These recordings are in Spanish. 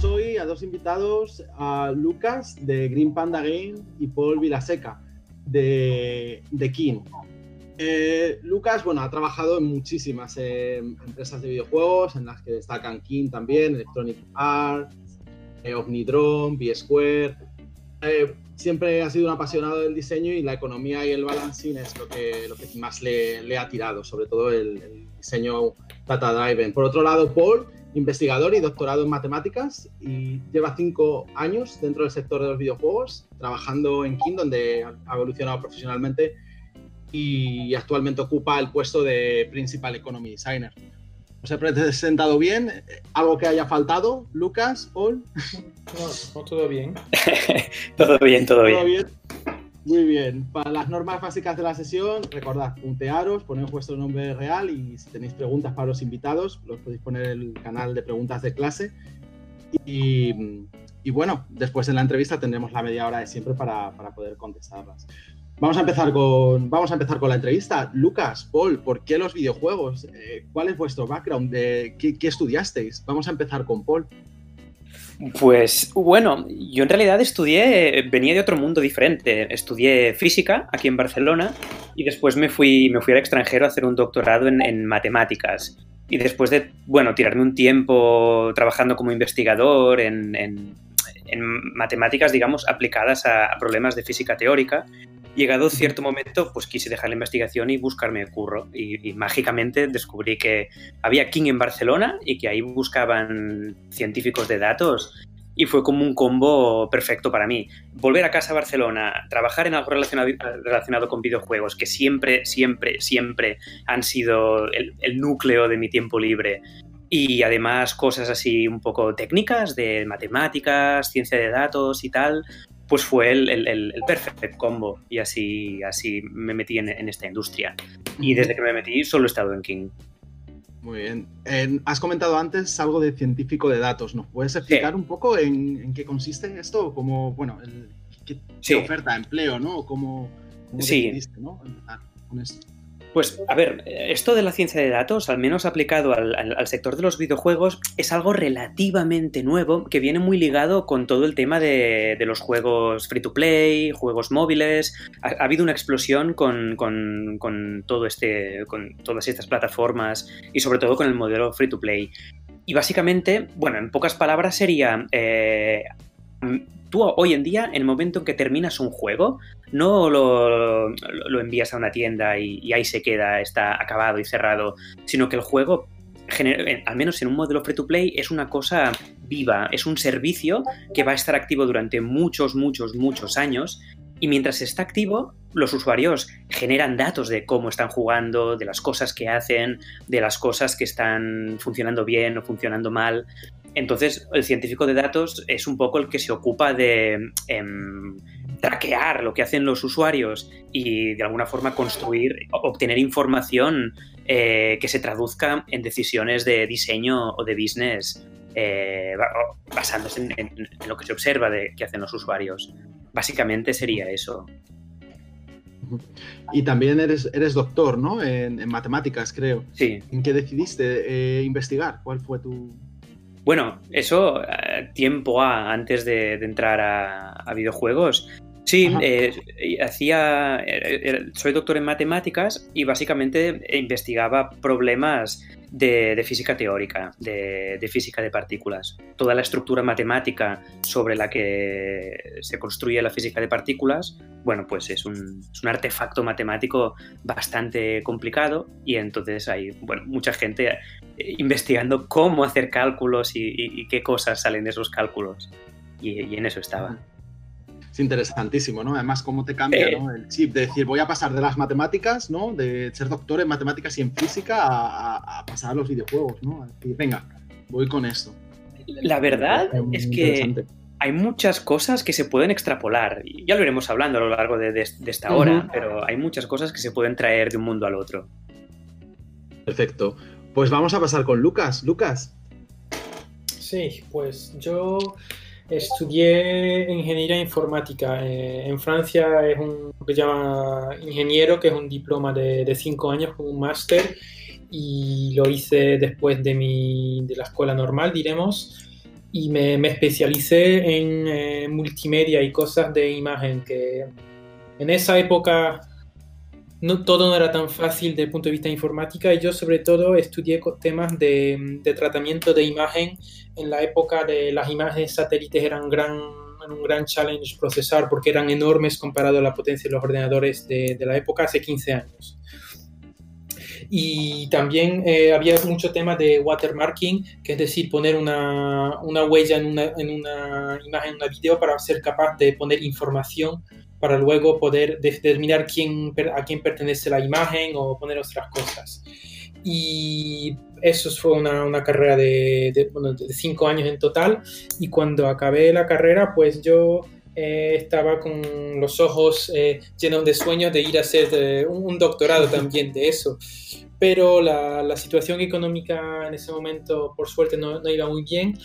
tenemos hoy a dos invitados, a Lucas de Green Panda Game y Paul Vilaseca de, de King. Eh, Lucas, bueno, ha trabajado en muchísimas eh, empresas de videojuegos, en las que destacan King también, Electronic Arts, eh, Omnidrome, B-Square. siempre ha sido un apasionado del diseño y la economía y el balancing es lo que, más le, ha tirado, sobre todo el, el diseño data driven. Por otro lado, Paul investigador y doctorado en matemáticas y lleva cinco años dentro del sector de los videojuegos, trabajando en King, donde ha evolucionado profesionalmente y actualmente ocupa el puesto de Principal Economy Designer. ¿Os he presentado bien? ¿Algo que haya faltado? ¿Lucas? ¿Paul? No, todo bien. todo bien, todo, ¿Todo bien. Muy bien. Para las normas básicas de la sesión, recordad, puntearos, poneros vuestro nombre real y si tenéis preguntas para los invitados, los podéis poner en el canal de preguntas de clase. Y, bueno, después en la entrevista tendremos la media hora de siempre para, poder contestarlas. Vamos a, empezar con, vamos a empezar con la entrevista. Lucas, Paul, ¿por qué los videojuegos? Eh, ¿Cuál es vuestro background? De, ¿qué, ¿Qué estudiasteis? Vamos a empezar con Paul. Pues bueno, yo en realidad estudié, venía de otro mundo diferente. Estudié física aquí en Barcelona y después me fui, me fui al extranjero a hacer un doctorado en, matemáticas. Y después de, bueno, tirarme un tiempo trabajando como investigador en, matemáticas, digamos, aplicadas a, problemas de física teórica, llegado cierto momento, pues quise dejar la investigación y buscarme el curro. Y, mágicamente descubrí que había King en Barcelona y que ahí buscaban científicos de datos. Y fue como un combo perfecto para mí. Volver a casa a Barcelona, trabajar en algo relacionado, relacionado con videojuegos, que siempre, siempre, siempre han sido el, el núcleo de mi tiempo libre y además cosas así un poco técnicas de matemáticas, ciencia de datos y tal, pues fue el, el, perfect combo y así, así me metí en, esta industria. Y desde que me metí solo he estado en King. Muy bien. has comentado antes algo de científico de datos. ¿Nos puedes explicar un poco en, qué consiste esto? Como, bueno, el, qué, oferta de empleo, ¿no? ¿Cómo, cómo sí. ¿no? con esto. Pues a ver, esto de la ciencia de datos, al menos aplicado al, sector de los videojuegos, es algo relativamente nuevo que viene muy ligado con todo el tema de, los juegos free to play, juegos móviles. Ha, habido una explosión con, todo este, con todas estas plataformas y sobre todo con el modelo free to play. Y básicamente, bueno, en pocas palabras sería eh, tú hoy en día, en el momento en que terminas un juego, no lo, envías a una tienda y, ahí se queda, está acabado y cerrado, sino que el juego, al menos en un modelo free to play, es una cosa viva, es un servicio que va a estar activo durante muchos, muchos, muchos años. Y mientras está activo, los usuarios generan datos de cómo están jugando, de las cosas que hacen, de las cosas que están funcionando bien o funcionando mal. Entonces, el científico de datos es un poco el que se ocupa de em, traquear lo que hacen los usuarios y de alguna forma construir, obtener información eh, que se traduzca en decisiones de diseño o de business eh, basándose en, lo que se observa de que hacen los usuarios. Básicamente sería eso. Y también eres, eres doctor, ¿no? En, matemáticas, creo. Sí. ¿En qué decidiste eh, investigar? ¿Cuál fue tu, bueno, eso tiempo antes de, entrar a, videojuegos. Sí, eh, hacía. Eh, soy doctor en matemáticas y básicamente investigaba problemas de, física teórica, de, física de partículas. Toda la estructura matemática sobre la que se construye la física de partículas, bueno, pues es un, artefacto matemático bastante complicado y entonces hay, bueno, mucha gente eh, investigando cómo hacer cálculos y, qué cosas salen de esos cálculos. y en eso estaba es interesantísimo, ¿no? Además, cómo te cambia eh. el chip de decir, voy a pasar de las matemáticas, ¿no? De ser doctor en matemáticas y en física a, pasar a los videojuegos, ¿no? decir, venga, voy con esto. La verdad es, que hay muchas cosas que se pueden extrapolar. Ya lo iremos hablando a lo largo de, esta hora, pero hay muchas cosas que se pueden traer de un mundo al otro. Perfecto. Pues vamos a pasar con Lucas. Lucas. Sí, pues yo Estudié ingeniería informática. Eh, en Francia es un que llama ingeniero, que es un diploma de, cinco años con un máster, y lo hice después de, mi, de la escuela normal, diremos. y me, me especialicé en eh, multimedia y cosas de imagen que en esa época no, todo no era tan fácil desde el punto de vista informática y yo sobre todo estudié temas de, de, tratamiento de imagen en la época de las imágenes satélites eran gran, un gran challenge procesar porque eran enormes comparado a la potencia de los ordenadores de, de la época hace 15 años. Y también eh, había mucho tema de watermarking, que es decir, poner una, una huella en una, en una imagen, en una video para ser capaz de poner información para luego poder determinar quién, a quién pertenece la imagen o poner otras cosas. Y eso fue una, una carrera de, de, bueno, de, cinco años en total. Y cuando acabé la carrera, pues yo eh, estaba con los ojos eh, llenos de sueños de ir a hacer eh, un, un, doctorado también de eso. Pero la, la, situación económica en ese momento, por suerte, no, no iba muy bien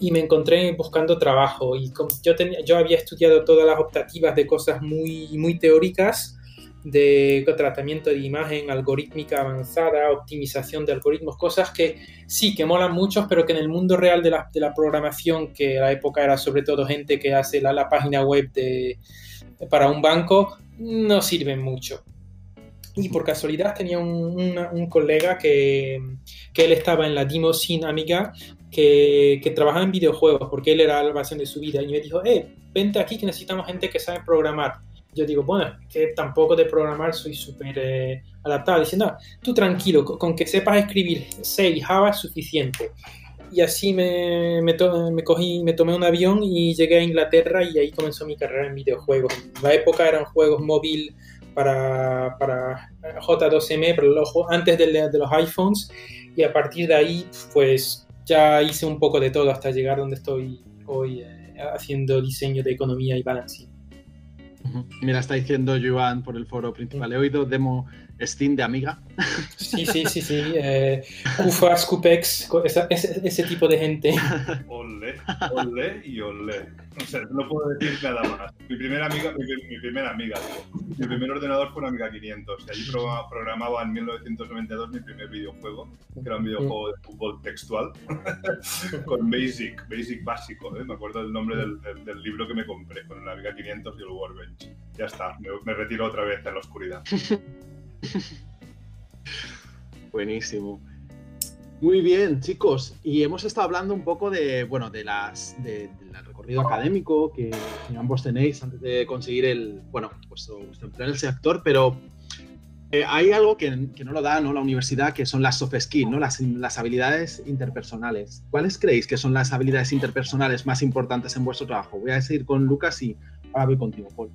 y me encontré buscando trabajo y yo, tenía, yo había estudiado todas las optativas de cosas muy, muy teóricas de tratamiento de imagen, algorítmica avanzada, optimización de algoritmos, cosas que sí, que molan mucho, pero que en el mundo real de la, de la programación, que a la época era sobre todo gente que hace la, la página web de, para un banco, no sirven mucho. Y por casualidad tenía un, un colega que, que, él estaba en la Dimo Amiga que, que, trabajaba en videojuegos porque él era la pasión de su vida y me dijo, eh, vente aquí que necesitamos gente que sabe programar. Yo digo, bueno, que tampoco de programar soy súper eh, adaptado. Dice, no, tú tranquilo, con, que sepas escribir C y Java es suficiente. Y así me, me, to me, cogí, me tomé un avión y llegué a Inglaterra y ahí comenzó mi carrera en videojuegos. En la época eran juegos móvil para, para J2M, pero antes de, de los iPhones. Y a partir de ahí, pues ya hice un poco de todo hasta llegar donde estoy hoy eh, haciendo diseño de economía y balancing. Mira, está diciendo Joan por el foro principal. He oído demo Steam de Amiga. Sí, sí, sí, sí. Eh, Kufas, Kupex, ese, ese, tipo de gente. Ole, ole y ole. O sea, no puedo decir nada más. Mi primera amiga, mi, primera amiga. Mi primer ordenador fue una Amiga 500. Y allí programaba en 1992 mi primer videojuego, que era un videojuego de fútbol textual, con Basic, Basic básico. ¿eh? Me acuerdo del nombre del, libro que me compré, con la Amiga 500 y el Workbench. Ya está, me, retiro otra vez en la oscuridad. Buenísimo. Muy bien, chicos. Y hemos estado hablando un poco de, bueno, de las, recorrido académico que, ambos tenéis antes de conseguir el, bueno, vuestro, vuestro empleo en el sector, pero eh, hay algo que, que, no lo da ¿no? la universidad, que son las soft skills, ¿no? Las, las, habilidades interpersonales. ¿Cuáles creéis que son las habilidades interpersonales más importantes en vuestro trabajo? Voy a seguir con Lucas y ahora voy contigo, Paul.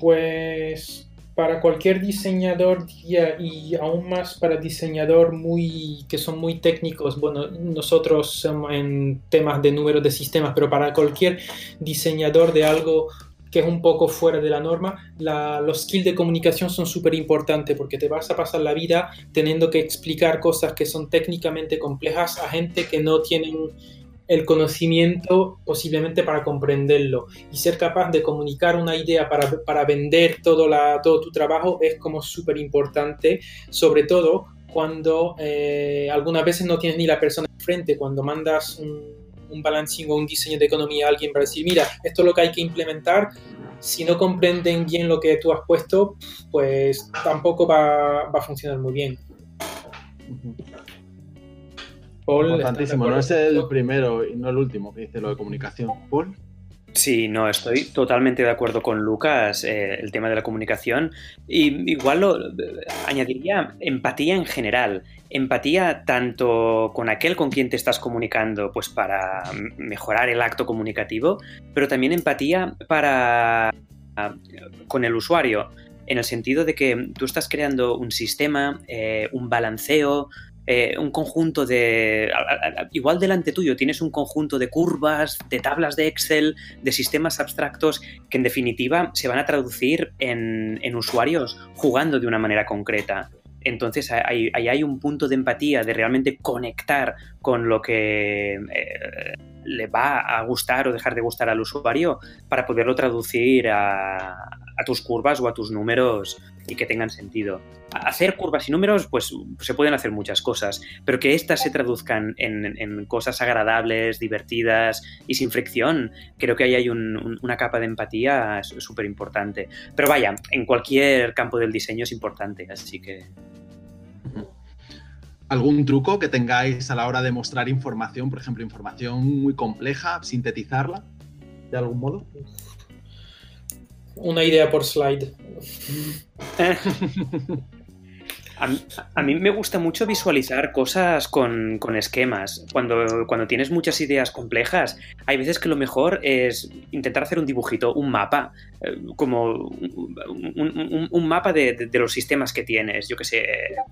Pues para cualquier diseñador y aún más para diseñador muy que son muy técnicos. Bueno nosotros somos en temas de números de sistemas pero para cualquier diseñador de algo que es un poco fuera de la norma la, los skills de comunicación son súper importantes porque te vas a pasar la vida teniendo que explicar cosas que son técnicamente complejas a gente que no tienen el conocimiento posiblemente para comprenderlo y ser capaz de comunicar una idea para, para vender todo, la, todo tu trabajo es como súper importante, sobre todo cuando eh, algunas veces no tienes ni la persona enfrente, cuando mandas un, un balancing o un diseño de economía a alguien para decir, mira, esto es lo que hay que implementar, si no comprenden bien lo que tú has puesto, pues tampoco va, va a funcionar muy bien. Paul, Importantísimo, no es el primero y no el último que dice lo de comunicación. Paul. Sí, no, estoy totalmente de acuerdo con Lucas, eh, el tema de la comunicación. Y igual lo añadiría empatía en general. Empatía tanto con aquel con quien te estás comunicando, pues para mejorar el acto comunicativo, pero también empatía para con el usuario, en el sentido de que tú estás creando un sistema, eh, un balanceo, eh, un conjunto de... Igual delante tuyo tienes un conjunto de curvas, de tablas de Excel, de sistemas abstractos que en definitiva se van a traducir en, en usuarios jugando de una manera concreta. Entonces ahí, hay un punto de empatía, de realmente conectar con lo que eh, le va a gustar o dejar de gustar al usuario para poderlo traducir a, tus curvas o a tus números y que tengan sentido. Hacer curvas y números, pues se pueden hacer muchas cosas, pero que éstas se traduzcan en, cosas agradables, divertidas y sin fricción, creo que ahí hay una capa de empatía súper importante. Pero vaya, en cualquier campo del diseño es importante, así que... ¿Algún truco que tengáis a la hora de mostrar información, por ejemplo, información muy compleja, sintetizarla de algún modo? Una idea por slide. A mí, me gusta mucho visualizar cosas con, esquemas. Cuando, cuando, tienes muchas ideas complejas, hay veces que lo mejor es intentar hacer un dibujito, un mapa, eh, como un, mapa de, los sistemas que tienes. Yo que sé,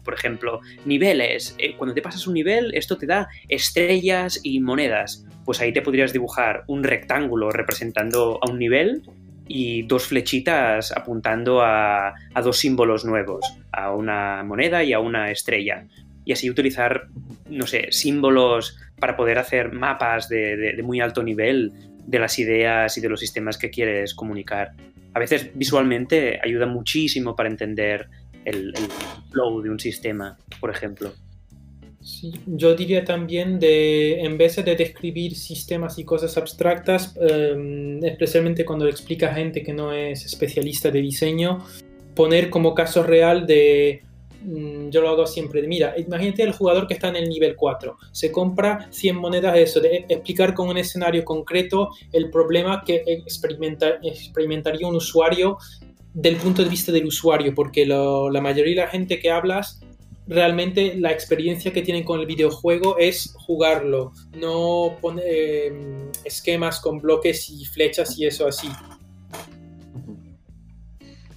por ejemplo, niveles. Eh, cuando te pasas un nivel, esto te da estrellas y monedas. Pues ahí te podrías dibujar un rectángulo representando a un nivel y dos flechitas apuntando a, dos símbolos nuevos, a una moneda y a una estrella. Y así utilizar, no sé, símbolos para poder hacer mapas de, muy alto nivel de las ideas y de los sistemas que quieres comunicar. A veces visualmente ayuda muchísimo para entender el, el flow de un sistema, por ejemplo. Sí, yo diría también de, en vez de describir sistemas y cosas abstractas, em, especialmente cuando explica a gente que no es especialista de diseño, poner como caso real de, mm, yo lo hago siempre, de, mira, imagínate el jugador que está en el nivel 4, se compra 100 monedas, eso, de explicar con un escenario concreto el problema que experimenta, experimentaría un usuario del punto de vista del usuario, porque la mayoría de la gente que hablas realmente la experiencia que tienen con el videojuego es jugarlo, no poner em, esquemas con bloques y flechas y eso así.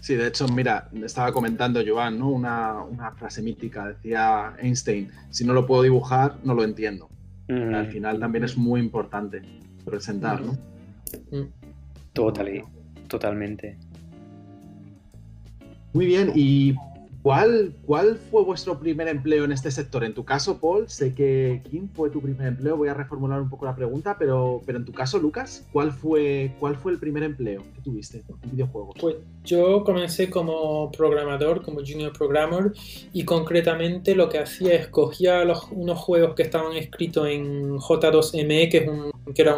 Sí, de hecho, mira, estaba comentando Joan, ¿no? Una, frase mítica, decía Einstein, si no lo puedo dibujar, no lo entiendo. Mm. Al final también es muy importante presentar, ¿no? Mm. Total, totalmente. Muy bien, y ¿Cuál, ¿Cuál fue vuestro primer empleo en este sector? En tu caso, Paul, sé que ¿quién fue tu primer empleo? Voy a reformular un poco la pregunta, pero, pero en tu caso, Lucas, ¿cuál fue, ¿cuál fue el primer empleo que tuviste en videojuegos? Pues yo comencé como programador, como junior programmer, y concretamente lo que hacía es cogía los, unos juegos que estaban escritos en J2ME, que, es un, que era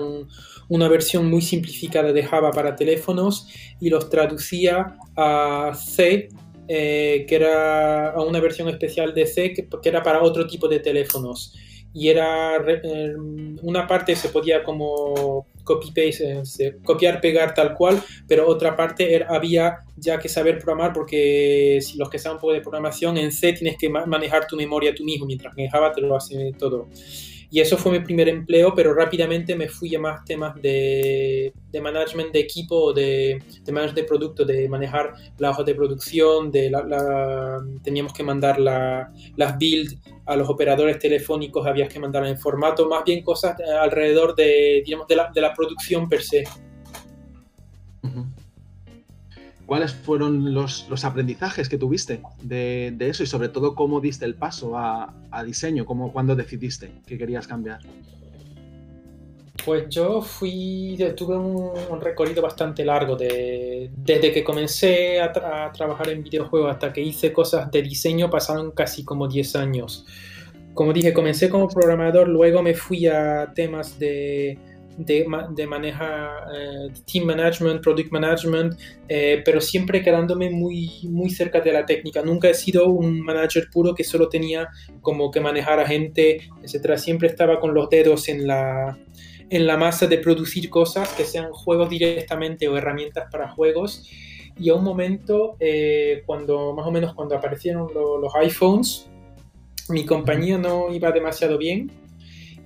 una versión muy simplificada de Java para teléfonos, y los traducía a C eh, que era una versión especial de C que, era para otro tipo de teléfonos. Y era eh, una parte se podía como copy paste, eh, copiar, pegar tal cual, pero otra parte había ya que saber programar porque si los que saben un poco de programación en C tienes que manejar tu memoria tú mismo, mientras que en Java te lo hace todo. Y eso fue mi primer empleo, pero rápidamente me fui a más temas de, de management de equipo, de, de management de producto, de manejar la hoja de producción, de la, teníamos que mandar la, las builds a los operadores telefónicos, había que mandarlas en formato, más bien cosas alrededor de, digamos, de, la, de la producción per se. ¿Cuáles fueron los, aprendizajes que tuviste de, eso y sobre todo cómo diste el paso a, diseño? Cómo, ¿Cuándo decidiste que querías cambiar? Pues yo fui, tuve un, recorrido bastante largo de, desde que comencé a, a, trabajar en videojuegos hasta que hice cosas de diseño pasaron casi como 10 años. Como dije, comencé como programador, luego me fui a temas de de, de manejar eh, team management, product management, eh, pero siempre quedándome muy, muy cerca de la técnica. Nunca he sido un manager puro que solo tenía como que manejar a gente, etc. Siempre estaba con los dedos en la, en la masa de producir cosas que sean juegos directamente o herramientas para juegos. Y a un momento, eh, cuando más o menos cuando aparecieron los iPhones, mi compañía no iba demasiado bien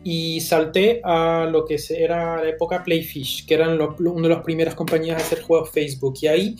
y salté a lo que era la época Playfish, que eran una de las primeras compañías a hacer juegos Facebook. Y ahí,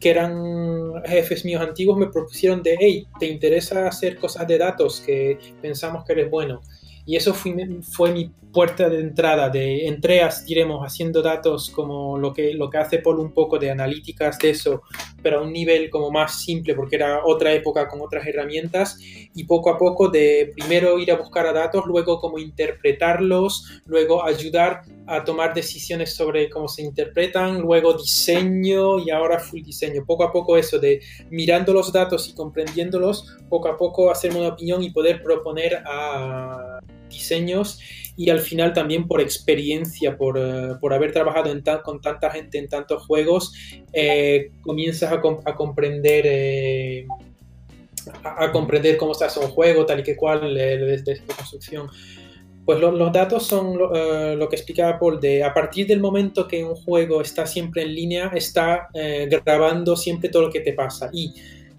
que eran jefes míos antiguos, me propusieron de, hey, ¿te interesa hacer cosas de datos? Que pensamos que eres bueno. Y eso fue, fue mi puerta de entrada, de entreas, diremos, haciendo datos como lo que, lo que hace Paul un poco de analíticas de eso, pero a un nivel como más simple, porque era otra época con otras herramientas, y poco a poco de primero ir a buscar a datos, luego cómo interpretarlos, luego ayudar a tomar decisiones sobre cómo se interpretan, luego diseño y ahora full diseño. Poco a poco eso de mirando los datos y comprendiéndolos, poco a poco hacerme una opinión y poder proponer a diseños y al final también por experiencia, por, eh, por haber trabajado en con tanta gente en tantos juegos, eh, comienzas a, a comprender... Eh, a, comprender cómo se hace un juego, tal y que cual, desde de construcción. Pues los datos son eh, lo, que explicaba Paul, de a partir del momento que un juego está siempre en línea, está eh, grabando siempre todo lo que te pasa. Y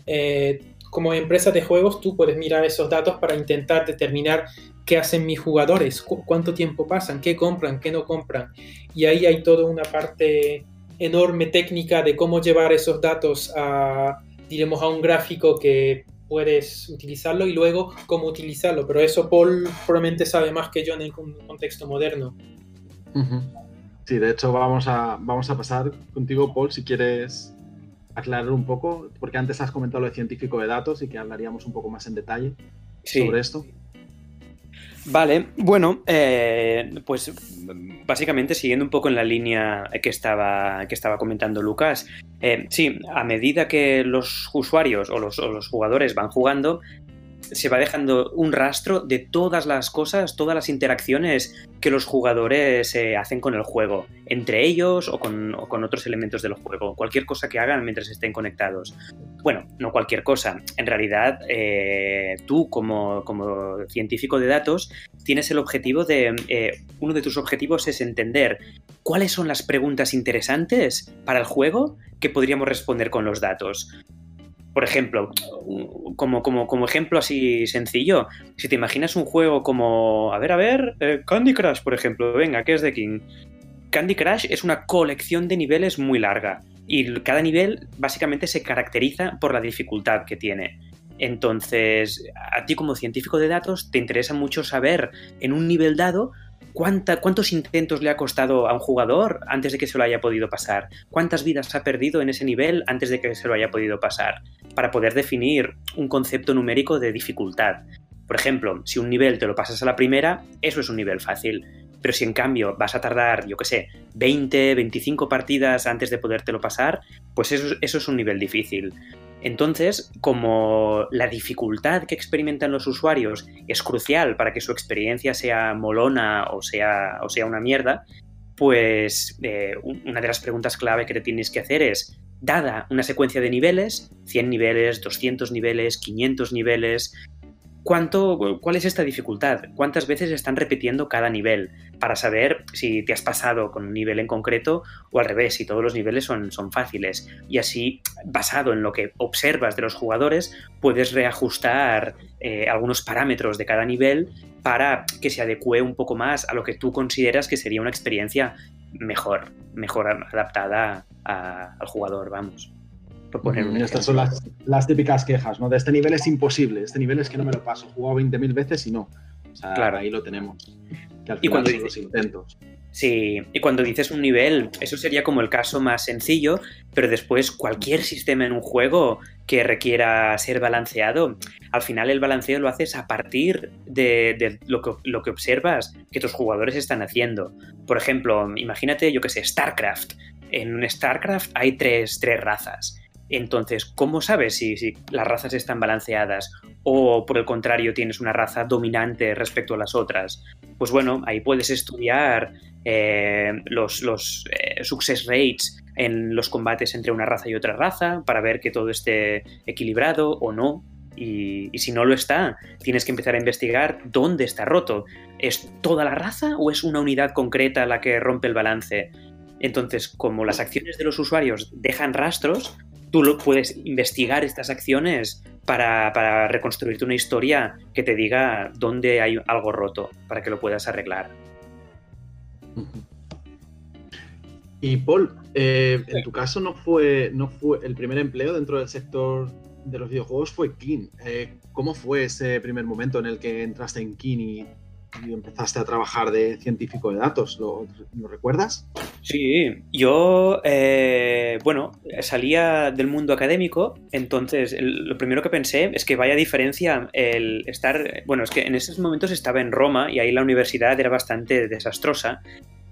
eh, como empresa de juegos, tú puedes mirar esos datos para intentar determinar qué hacen mis jugadores, cuánto tiempo pasan, qué compran, qué no compran. Y ahí hay toda una parte enorme técnica de cómo llevar esos datos a, diremos, a un gráfico que puedes utilizarlo y luego cómo utilizarlo. Pero eso Paul probablemente sabe más que yo en un contexto moderno. Sí, de hecho vamos a, vamos a pasar contigo, Paul, si quieres aclarar un poco, porque antes has comentado lo de científico de datos y que hablaríamos un poco más en detalle sobre esto. Vale, bueno, eh, pues básicamente siguiendo un poco en la línea que estaba, que estaba comentando Lucas, eh, sí, a medida que los usuarios o los, o los jugadores van jugando, se va dejando un rastro de todas las cosas, todas las interacciones que los jugadores eh, hacen con el juego, entre ellos o con, otros elementos del juego, cualquier cosa que hagan mientras estén conectados. Bueno, no cualquier cosa, en realidad eh, tú como, científico de datos tienes el objetivo de, eh, uno de tus objetivos es entender cuáles son las preguntas interesantes para el juego que podríamos responder con los datos por ejemplo, como, como, como, ejemplo así sencillo, si te imaginas un juego como, a ver, a ver, eh, Candy Crush, por ejemplo, venga, ¿qué es de King? Candy Crush es una colección de niveles muy larga y cada nivel básicamente se caracteriza por la dificultad que tiene. Entonces, a ti como científico de datos te interesa mucho saber en un nivel dado ¿Cuántos intentos le ha costado a un jugador antes de que se lo haya podido pasar? ¿Cuántas vidas ha perdido en ese nivel antes de que se lo haya podido pasar? Para poder definir un concepto numérico de dificultad. Por ejemplo, si un nivel te lo pasas a la primera, eso es un nivel fácil. Pero si en cambio vas a tardar, yo qué sé, 20, 25 partidas antes de podértelo pasar, pues eso, eso es un nivel difícil. Entonces, como la dificultad que experimentan los usuarios es crucial para que su experiencia sea molona o sea, o sea una mierda, pues eh, una de las preguntas clave que te tienes que hacer es, dada una secuencia de niveles, 100 niveles, 200 niveles, 500 niveles, ¿Cuánto, ¿Cuál es esta dificultad? ¿Cuántas veces están repitiendo cada nivel? Para saber si te has pasado con un nivel en concreto o al revés, si todos los niveles son, son fáciles. Y así, basado en lo que observas de los jugadores, puedes reajustar eh, algunos parámetros de cada nivel para que se adecue un poco más a lo que tú consideras que sería una experiencia mejor, mejor adaptada al jugador, vamos. Estas son las, típicas quejas, ¿no? De este nivel es imposible, este nivel es que no me lo paso, he jugado 20.000 veces y no. O sea, claro. ahí lo tenemos. y cuando los intentos. Sí, y cuando dices un nivel, eso sería como el caso más sencillo, pero después cualquier sistema en un juego que requiera ser balanceado, al final el balanceo lo haces a partir de, lo, que, lo, que, observas que tus jugadores están haciendo. Por ejemplo, imagínate, yo que sé, StarCraft. En StarCraft hay tres, tres razas. Entonces, ¿cómo sabes si, las razas están balanceadas o por el contrario tienes una raza dominante respecto a las otras? Pues bueno, ahí puedes estudiar eh, los, eh, success rates en los combates entre una raza y otra raza para ver que todo esté equilibrado o no. Y, y, si no lo está, tienes que empezar a investigar dónde está roto. ¿Es toda la raza o es una unidad concreta la que rompe el balance? Entonces, como las acciones de los usuarios dejan rastros, tú lo puedes investigar estas acciones para, reconstruirte una historia que te diga dónde hay algo roto para que lo puedas arreglar. Y Paul, eh, en tu caso no fue, no fue el primer empleo dentro del sector de los videojuegos fue King. Eh, ¿Cómo fue ese primer momento en el que entraste en King y empezaste a trabajar de científico de datos. ¿Lo, recuerdas? Sí, yo, eh, bueno, salía del mundo académico, entonces lo primero que pensé es que vaya diferencia el estar, bueno, es que en esos momentos estaba en Roma y ahí la universidad era bastante desastrosa.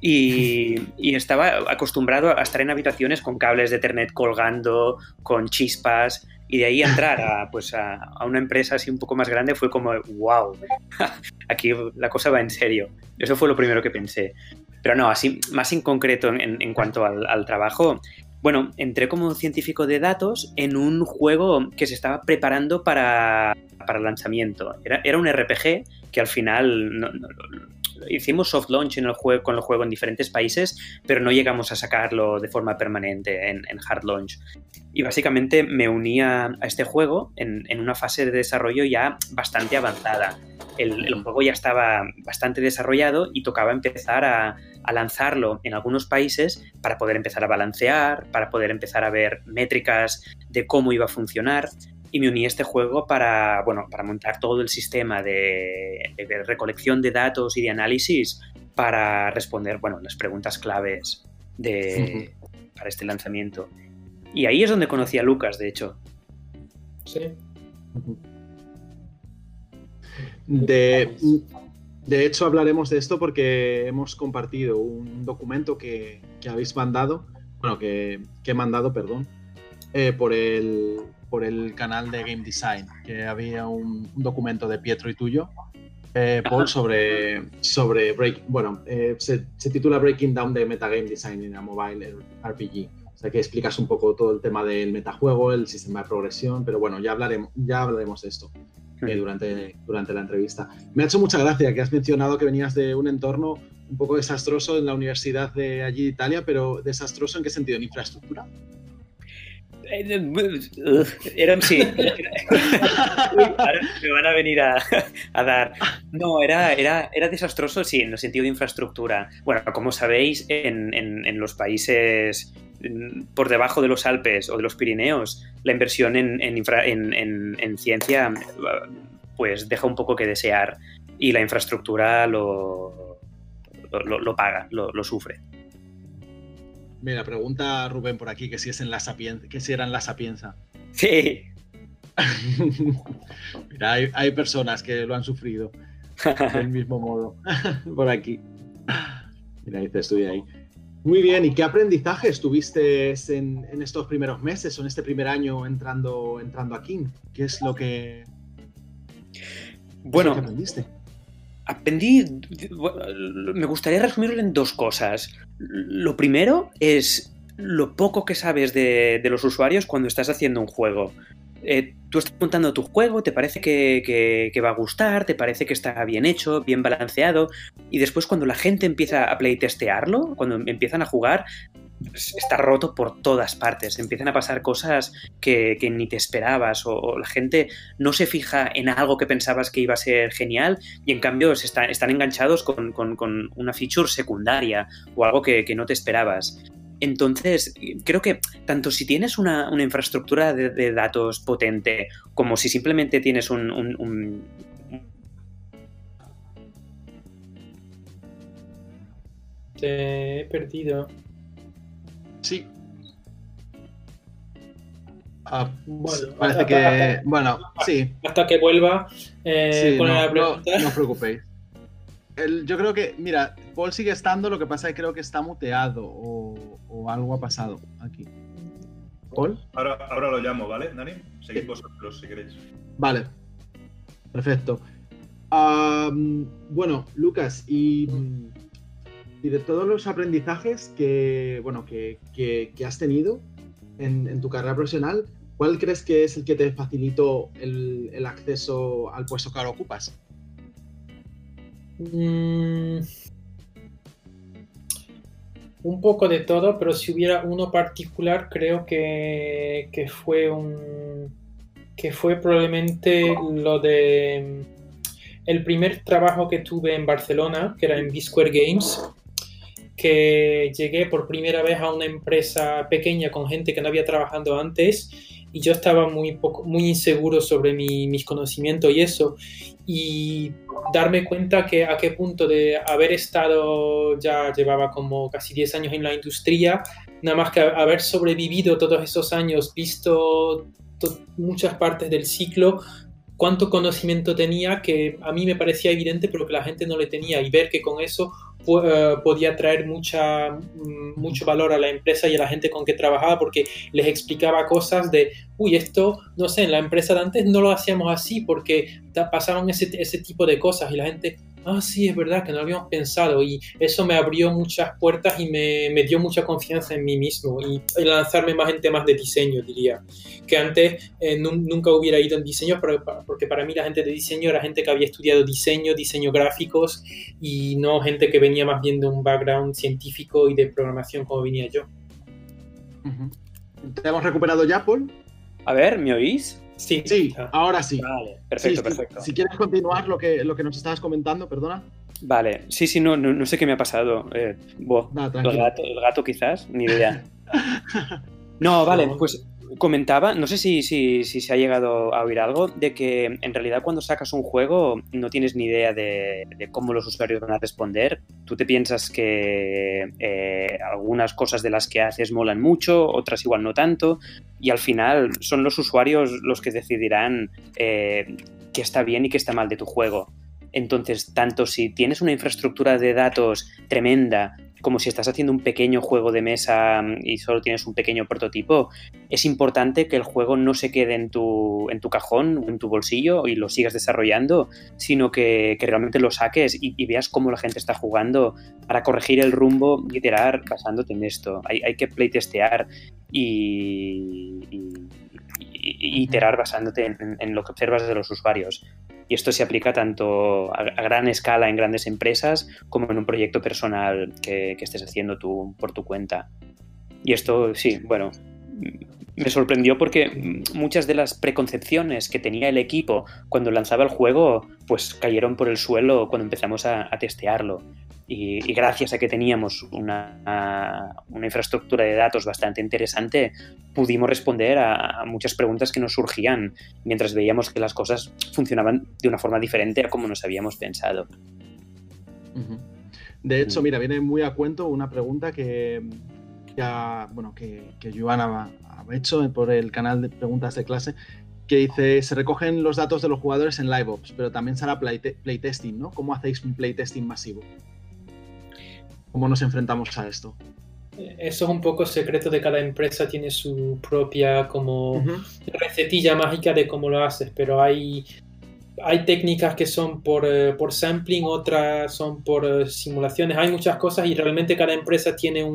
Y, y, estaba acostumbrado a estar en habitaciones con cables de Ethernet colgando, con chispas, y de ahí entrar a, pues a, una empresa así un poco más grande fue como, wow, aquí la cosa va en serio. Eso fue lo primero que pensé. Pero no, así más en concreto en, cuanto al, trabajo, bueno, entré como científico de datos en un juego que se estaba preparando para, para lanzamiento. Era, era, un RPG que al final no, hicimos soft launch en el juego, con el juego en diferentes países, pero no llegamos a sacarlo de forma permanente en, hard launch. Y básicamente me unía a este juego en, una fase de desarrollo ya bastante avanzada. El, juego ya estaba bastante desarrollado y tocaba empezar a, a, lanzarlo en algunos países para poder empezar a balancear, para poder empezar a ver métricas de cómo iba a funcionar y me uní a este juego para, bueno, para montar todo el sistema de, recolección de datos y de análisis para responder bueno, las preguntas claves de, para este lanzamiento. Y ahí es donde conocí a Lucas, de hecho. Sí. De, de hecho, hablaremos de esto porque hemos compartido un documento que, que habéis mandado, bueno, que, que he mandado, perdón, eh, por, el, por el canal de Game Design, que había un, documento de Pietro y tuyo, eh, Paul, sobre, sobre break, bueno, eh, se, titula Breaking Down the Metagame Design in a Mobile RPG. O sea que explicas un poco todo el tema del metajuego, el sistema de progresión, pero bueno, ya hablaremos, ya hablaremos de esto eh, durante, durante la entrevista. Me ha hecho mucha gracia que has mencionado que venías de un entorno un poco desastroso en la universidad de allí de Italia, pero desastroso en qué sentido, en infraestructura. Era, sí. Ahora me van a venir a, dar. No, era, era, era desastroso, sí, en el sentido de infraestructura. Bueno, como sabéis, en, en, los países por debajo de los Alpes o de los Pirineos, la inversión en, en, ciencia pues deja un poco que desear y la infraestructura lo, lo, paga, lo sufre. Mira, pregunta Rubén por aquí que si es en la sapienza, que si era en la sapienza. Sí. Mira, hay, personas que lo han sufrido del mismo modo. por aquí. Mira, dice, estoy ahí. Muy bien, ¿y qué aprendizajes tuviste en, estos primeros meses o en este primer año entrando, entrando aquí? ¿Qué es lo que, bueno, aprendiste? Aprendí, me gustaría resumirlo en dos cosas. Lo primero es lo poco que sabes de, los usuarios cuando estás haciendo un juego. Eh, tú estás montando tu juego, te parece que, va a gustar, te parece que está bien hecho, bien balanceado, y después cuando la gente empieza a playtestearlo, cuando empiezan a jugar, está roto por todas partes. Empiezan a pasar cosas que, ni te esperabas o, la gente no se fija en algo que pensabas que iba a ser genial y en cambio están enganchados con, una feature secundaria o algo que, no te esperabas. Entonces, creo que tanto si tienes una, infraestructura de, datos potente como si simplemente tienes un, Te he perdido. Sí. Ah, bueno, parece que. bueno, sí. Hasta que vuelva eh, con no, la pregunta. No, os preocupéis. yo creo que, mira, Paul sigue estando, lo que pasa es que creo que está muteado o, algo ha pasado aquí. ¿Paul? Ahora, ahora lo llamo, ¿vale, Dani? Seguid vosotros si queréis. Vale. Perfecto. bueno, Lucas, y y de todos los aprendizajes que, bueno, que, has tenido en, tu carrera profesional, ¿cuál crees que es el que te facilitó el, acceso al puesto que ahora ocupas? Mm. un poco de todo, pero si hubiera uno particular, creo que, que fue un que fue probablemente lo de el primer trabajo que tuve en Barcelona, que era en B-Square Games, que llegué por primera vez a una empresa pequeña con gente que no había trabajado antes y yo estaba muy, poco, muy inseguro sobre mi, mis conocimientos y eso. Y darme cuenta que a qué punto de haber estado, ya llevaba como casi 10 años en la industria, nada más que haber sobrevivido todos esos años, visto muchas partes del ciclo, cuánto conocimiento tenía que a mí me parecía evidente, pero que la gente no le tenía, y ver que con eso eh, podía traer mucha, mm, mucho valor a la empresa y a la gente con que trabajaba, porque les explicaba cosas de, uy, esto, no sé, en la empresa de antes no lo hacíamos así, porque pasaban ese, ese tipo de cosas, y la gente, ah, sí, es verdad que no habíamos pensado y eso me abrió muchas puertas y me, me dio mucha confianza en mí mismo y, lanzarme más en temas de diseño, diría. Que antes eh, nunca hubiera ido en diseño porque para mí la gente de diseño era gente que había estudiado diseño, diseño gráficos y no gente que venía más bien de un background científico y de programación como venía yo. ¿Te hemos recuperado ya, Paul? A ver, ¿me oís? Sí, sí, ahora sí. Vale, perfecto, perfecto. Si, quieres continuar lo que, lo que nos estabas comentando, perdona. Vale, sí, sí, no, no, sé qué me ha pasado. Eh, el, gato, el gato quizás, ni idea. No, vale, pues comentaba, no sé si, si, se ha llegado a oír algo, de que en realidad cuando sacas un juego no tienes ni idea de, cómo los usuarios van a responder. Tú te piensas que eh, algunas cosas de las que haces molan mucho, otras igual no tanto, y al final son los usuarios los que decidirán eh, qué está bien y qué está mal de tu juego. Entonces, tanto si tienes una infraestructura de datos tremenda como si estás haciendo un pequeño juego de mesa mm, y solo tienes un pequeño prototipo, es importante que el juego no se quede en tu, en tu cajón o en tu bolsillo y lo sigas desarrollando, sino que, realmente lo saques y, veas cómo la gente está jugando para corregir el rumbo y iterar basándote en esto. Hay, hay que playtestear y, iterar basándote en, lo que observas de los usuarios. Y esto se aplica tanto a, gran escala en grandes empresas como en un proyecto personal que, estés haciendo tú por tu cuenta. Y esto, sí, bueno, me sorprendió porque muchas de las preconcepciones que tenía el equipo cuando lanzaba el juego, pues cayeron por el suelo cuando empezamos a testearlo. Y, gracias a que teníamos una, infraestructura de datos bastante interesante, pudimos responder a, muchas preguntas que nos surgían mientras veíamos que las cosas funcionaban de una forma diferente a como nos habíamos pensado. De hecho, mira, viene muy a cuento una pregunta que, ya, bueno, que, que ha, hecho por el canal de preguntas de clase, que dice, se recogen los datos de los jugadores en LiveOps, pero también será playtesting, ¿no? ¿Cómo hacéis un playtesting masivo? ¿Cómo nos enfrentamos a esto? Eso es un poco secreto de cada empresa, tiene su propia como recetilla mágica de cómo lo haces, pero hay, hay técnicas que son por, eh, por sampling, otras son por eh, simulaciones, hay muchas cosas y realmente cada empresa tiene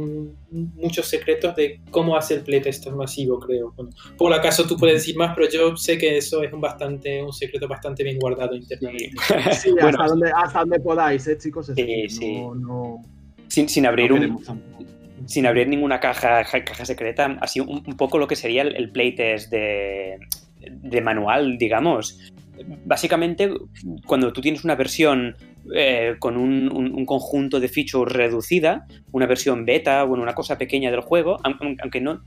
muchos secretos de cómo hace el playtest masivo, creo. por acaso tú puedes decir más, pero yo sé que eso es un, bastante, un secreto bastante bien guardado internamente. Sí, hasta, donde, hasta donde podáis, ¿eh, chicos? sí, sí. no sin, abrir un, sin abrir ninguna caja, caja secreta, así un, poco lo que sería el, playtest de, manual, digamos. Básicamente, cuando tú tienes una versión eh, con un, un, conjunto de features reducida, una versión beta, bueno, una cosa pequeña del juego, aunque no,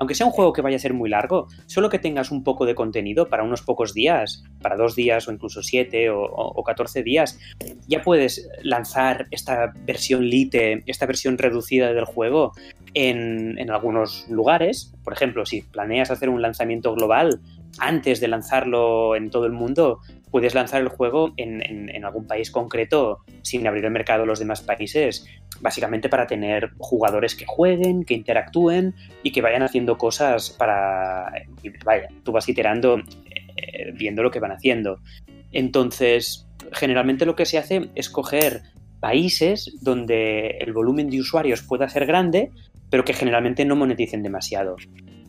aunque sea un juego que vaya a ser muy largo, solo que tengas un poco de contenido para unos pocos días, para dos días o incluso siete o, catorce días, ya puedes lanzar esta versión lite, esta versión reducida del juego en, algunos lugares. Por ejemplo, si planeas hacer un lanzamiento global antes de lanzarlo en todo el mundo, puedes lanzar el juego en, algún país concreto sin abrir el mercado a los demás países básicamente para tener jugadores que jueguen, que interactúen y que vayan haciendo cosas para... vaya, tú vas iterando eh, viendo lo que van haciendo. Entonces, generalmente lo que se hace es coger países donde el volumen de usuarios pueda ser grande, pero que generalmente no moneticen demasiado.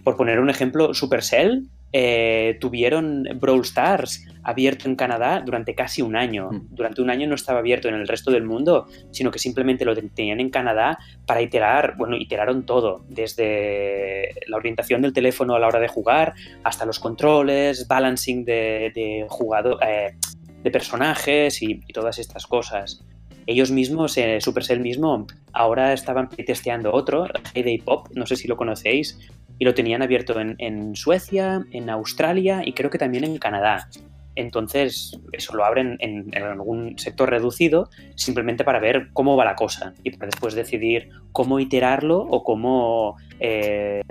Por poner un ejemplo, Supercell eh, tuvieron Brawl Stars abierto en Canadá durante casi un año. Mm. Durante un año no estaba abierto en el resto del mundo, sino que simplemente lo tenían en Canadá para iterar, bueno, iteraron todo, desde la orientación del teléfono a la hora de jugar hasta los controles, balancing de, jugador, eh, de personajes y, todas estas cosas. Ellos mismos, eh, Supercell mismo, ahora estaban testeando otro, Heyday Pop, no sé si lo conocéis, y lo tenían abierto en, Suecia, en Australia y creo que también en Canadá. Entonces, eso lo abren en, algún sector reducido simplemente para ver cómo va la cosa y para después decidir cómo iterarlo o cómo eh,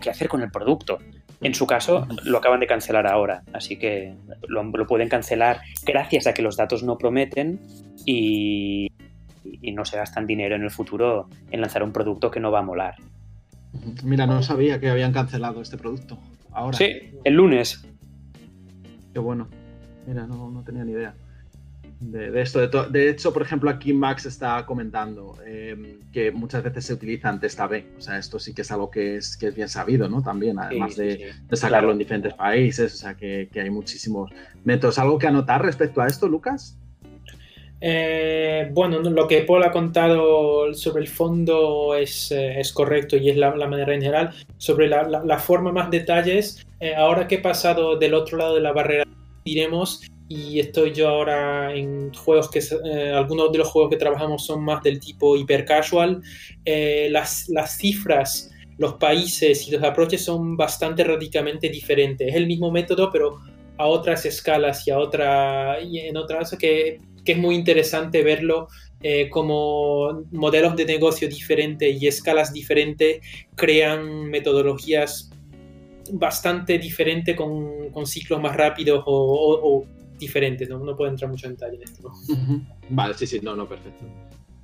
qué hacer con el producto. En su caso, lo acaban de cancelar ahora, así que lo, pueden cancelar gracias a que los datos no prometen y, no se gastan dinero en el futuro en lanzar un producto que no va a molar. Mira, no sabía que habían cancelado este producto. Ahora. Sí, el lunes. Qué bueno. Mira, no, no tenía ni idea de, esto. De, hecho, por ejemplo, aquí Max está comentando em, que muchas veces se utiliza antes B. O sea, esto sí que es algo que es, que es bien sabido, ¿no? También, además de, sacarlo en diferentes países. O sea, que, hay muchísimos métodos. ¿Algo que anotar respecto a esto, Lucas? Eh, bueno, lo que Paul ha contado sobre el fondo es, eh, correcto y es la, manera en general. Sobre la, forma, más detalles, eh, ahora que he pasado del otro lado de la barrera, diremos, y estoy yo ahora en juegos que algunos de los juegos que trabajamos son más del tipo hiper casual. Las, cifras, los países y los approaches son bastante radicalmente diferentes. Es el mismo método, pero a otras escalas y a otra en otras que, que es muy interesante verlo eh, como modelos de negocio diferentes y escalas diferentes crean metodologías bastante diferentes con, con ciclos más rápidos o diferentes, ¿no? No puedo entrar mucho en detalle en esto. Vale, sí, sí, no, no, perfecto.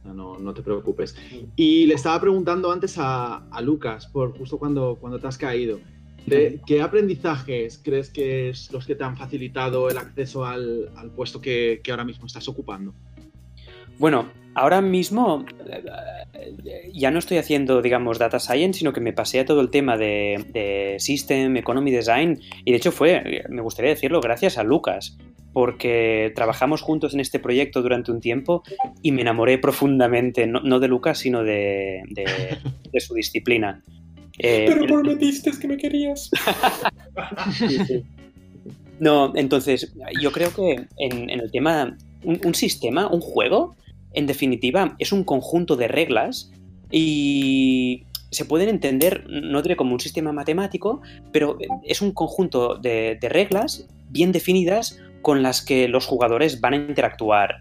No, no te preocupes. Y le estaba preguntando antes a, Lucas, por justo cuando, cuando te has caído, de, ¿qué aprendizajes crees que es los que te han facilitado el acceso al, puesto que, ahora mismo estás ocupando? Bueno, ahora mismo ya no estoy haciendo, digamos, data science, sino que me pasé a todo el tema de, de, System, Economy Design, y de hecho fue, me gustaría decirlo, gracias a Lucas, porque trabajamos juntos en este proyecto durante un tiempo y me enamoré profundamente, no, de Lucas, sino de, su disciplina. Eh, Pero prometiste que me querías. No, entonces, yo creo que en, el tema, un, sistema, un juego, en definitiva, es un conjunto de reglas y se pueden entender, no diré como un sistema matemático, pero es un conjunto de reglas bien definidas con las que los jugadores van a interactuar.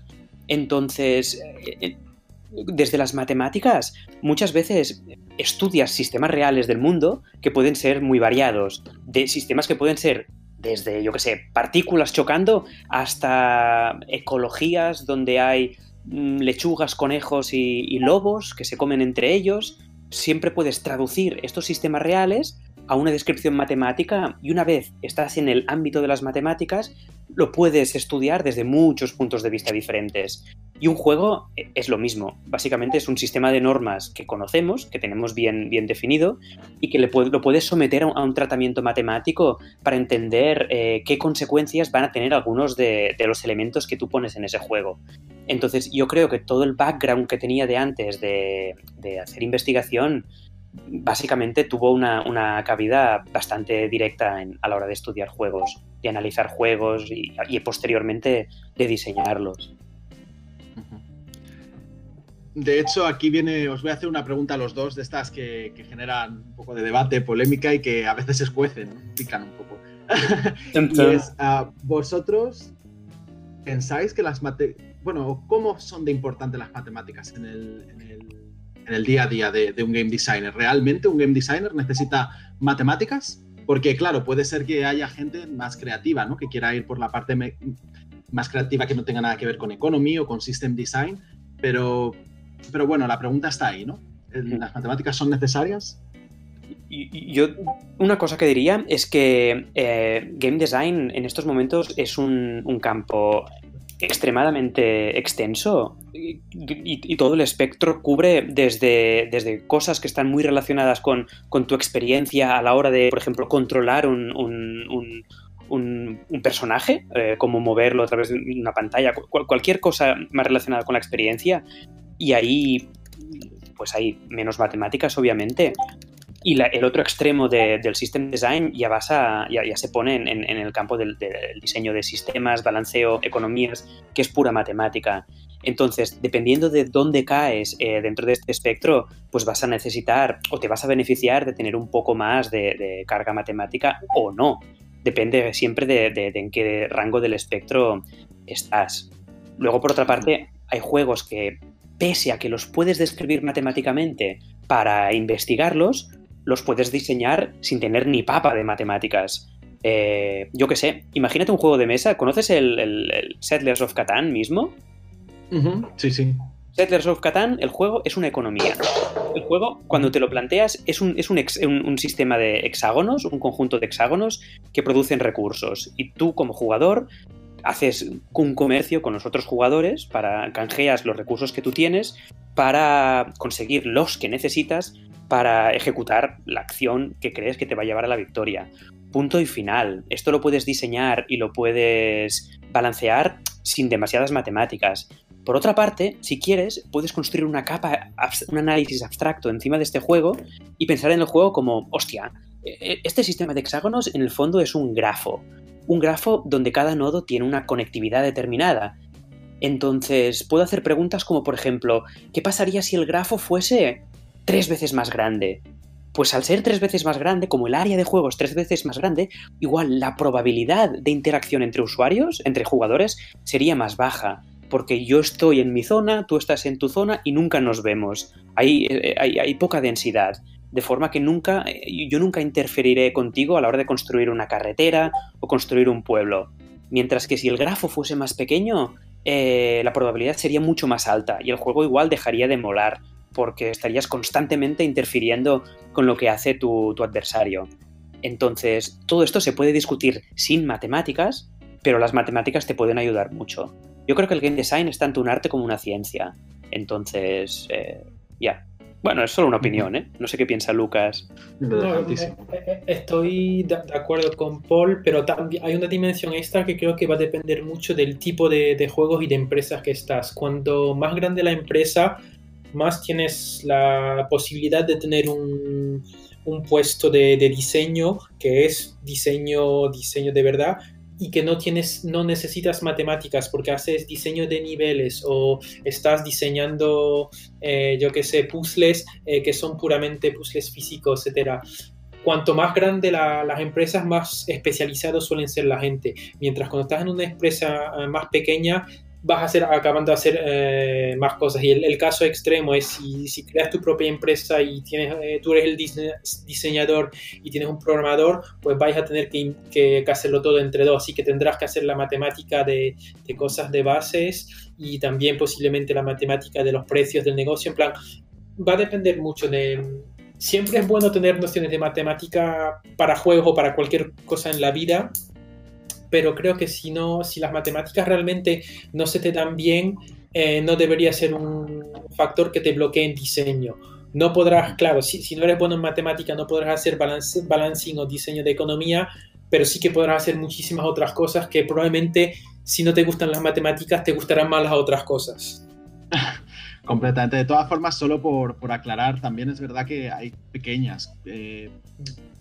Entonces, eh, eh, desde las matemáticas, muchas veces estudias sistemas reales del mundo que pueden ser muy variados, de sistemas que pueden ser desde, yo qué sé, partículas chocando hasta ecologías donde hay mm, lechugas, conejos y, lobos que se comen entre ellos. Siempre puedes traducir estos sistemas reales a una descripción matemática y una vez estás en el ámbito de las matemáticas, lo puedes estudiar desde muchos puntos de vista diferentes. Y un juego es lo mismo. Básicamente es un sistema de normas que conocemos, que tenemos bien, bien definido y que le lo puedes someter a un, tratamiento matemático para entender eh, qué consecuencias van a tener algunos de, los elementos que tú pones en ese juego. Entonces yo creo que todo el background que tenía de antes de hacer investigación básicamente tuvo una, cabida bastante directa a la hora de estudiar juegos, de analizar juegos y, posteriormente de diseñarlos. De hecho, aquí viene, os voy a hacer una pregunta a los dos de estas que, generan un poco de debate, polémica y que a veces se escuecen, pican un poco. y es, ah, vosotros pensáis que las matemáticas, bueno, ¿cómo son de importantes las matemáticas en el en el día a día de, un game designer. ¿Realmente un game designer necesita matemáticas? Porque claro, puede ser que haya gente más creativa, ¿no? Que quiera ir por la parte más creativa que no tenga nada que ver con economy o con system design, pero, pero bueno, la pregunta está ahí, ¿no? ¿Las matemáticas son necesarias? Yo, una cosa que diría es que eh, game design en estos momentos es un, un campo extremadamente extenso y, todo el espectro cubre desde, desde cosas que están muy relacionadas con, tu experiencia a la hora de, por ejemplo, controlar un, personaje, eh, como moverlo a través de una pantalla, cualquier cosa más relacionada con la experiencia. Y ahí, pues hay menos matemáticas, obviamente, y el otro extremo del system design ya, vas ya, se pone en, el campo del, diseño de sistemas, balanceo, economías, que es pura matemática. Entonces, dependiendo de dónde caes eh, dentro de este espectro, pues vas a necesitar o te vas a beneficiar de tener un poco más de, carga matemática o no. Depende siempre de, en qué rango del espectro estás. Luego, por otra parte, hay juegos que, pese a que los puedes describir matemáticamente para investigarlos, los puedes diseñar sin tener ni papa de matemáticas. Eh, yo qué sé, imagínate un juego de mesa. ¿Conoces el, Settlers of Catan mismo? Sí, sí. Settlers of Catan, el juego es una economía. El juego, cuando te lo planteas, es, un, es un, sistema de hexágonos, un conjunto de hexágonos que producen recursos. Y tú, como jugador, haces un comercio con los otros jugadores para canjeas los recursos que tú tienes para conseguir los que necesitas para ejecutar la acción que crees que te va a llevar a la victoria punto y final. Esto lo puedes diseñar y lo puedes balancear sin demasiadas matemáticas. Por otra parte, si quieres, puedes construir una capa, un análisis abstracto encima de este juego y pensar en el juego como, hostia, e, e, este sistema de hexágonos en el fondo es un grafo. Un grafo donde cada nodo tiene una conectividad determinada. Entonces, puedo hacer preguntas como, por ejemplo, ¿qué pasaría si el grafo fuese tres veces más grande? pues al ser tres veces más grande, como el área de juego es tres veces más grande, igual la probabilidad de interacción entre usuarios, entre jugadores, sería más baja. Porque yo estoy en mi zona, tú estás en tu zona y nunca nos vemos. Hay, eh, hay, poca densidad. De forma que nunca, eh, yo nunca interferiré contigo a la hora de construir una carretera o construir un pueblo. Mientras que si el grafo fuese más pequeño, eh, la probabilidad sería mucho más alta y el juego igual dejaría de molar porque estarías constantemente interfiriendo con lo que hace tu, adversario. Entonces, todo esto se puede discutir sin matemáticas, pero las matemáticas te pueden ayudar mucho. Yo creo que el game design es tanto un arte como una ciencia. Entonces, eh, ya. Bueno, es solo una opinión, ¿eh? No sé qué piensa Lucas. Eh, eh, estoy de acuerdo con Paul, pero también hay una dimensión extra que creo que va a depender mucho del tipo de, de juegos y de empresas que estás. Cuanto más grande la empresa, más tienes la posibilidad de tener un, puesto de, diseño que es diseño, diseño de verdad y que no tienes, no necesitas matemáticas porque haces diseño de niveles o estás diseñando, eh, yo qué sé, puzzles eh, que son puramente puzzles físicos, etcétera cuanto más grande las empresas, más especializados suelen ser la gente. Mientras cuando estás en una empresa eh, más pequeña, vas a hacer, acabando de hacer eh, más cosas. Y el, caso extremo es si, si, creas tu propia empresa y tienes, eh, tú eres el diseñador y tienes un programador, pues vais a tener que, que, hacerlo todo entre dos. Así que tendrás que hacer la matemática de, de, cosas de bases y también posiblemente la matemática de los precios del negocio. En plan, va a depender mucho de... Siempre es bueno tener nociones de matemática para juegos o para cualquier cosa en la vida, pero creo que si no, si las matemáticas realmente no se te dan bien, eh, no debería ser un factor que te bloquee en diseño. No podrás, claro, si, si no eres bueno en matemática, no podrás hacer balance, balancing o diseño de economía, pero sí que podrás hacer muchísimas otras cosas que probablemente si no te gustan las matemáticas, te gustarán más las otras cosas. Completamente. De todas formas, solo por, por, aclarar, también es verdad que hay pequeñas eh,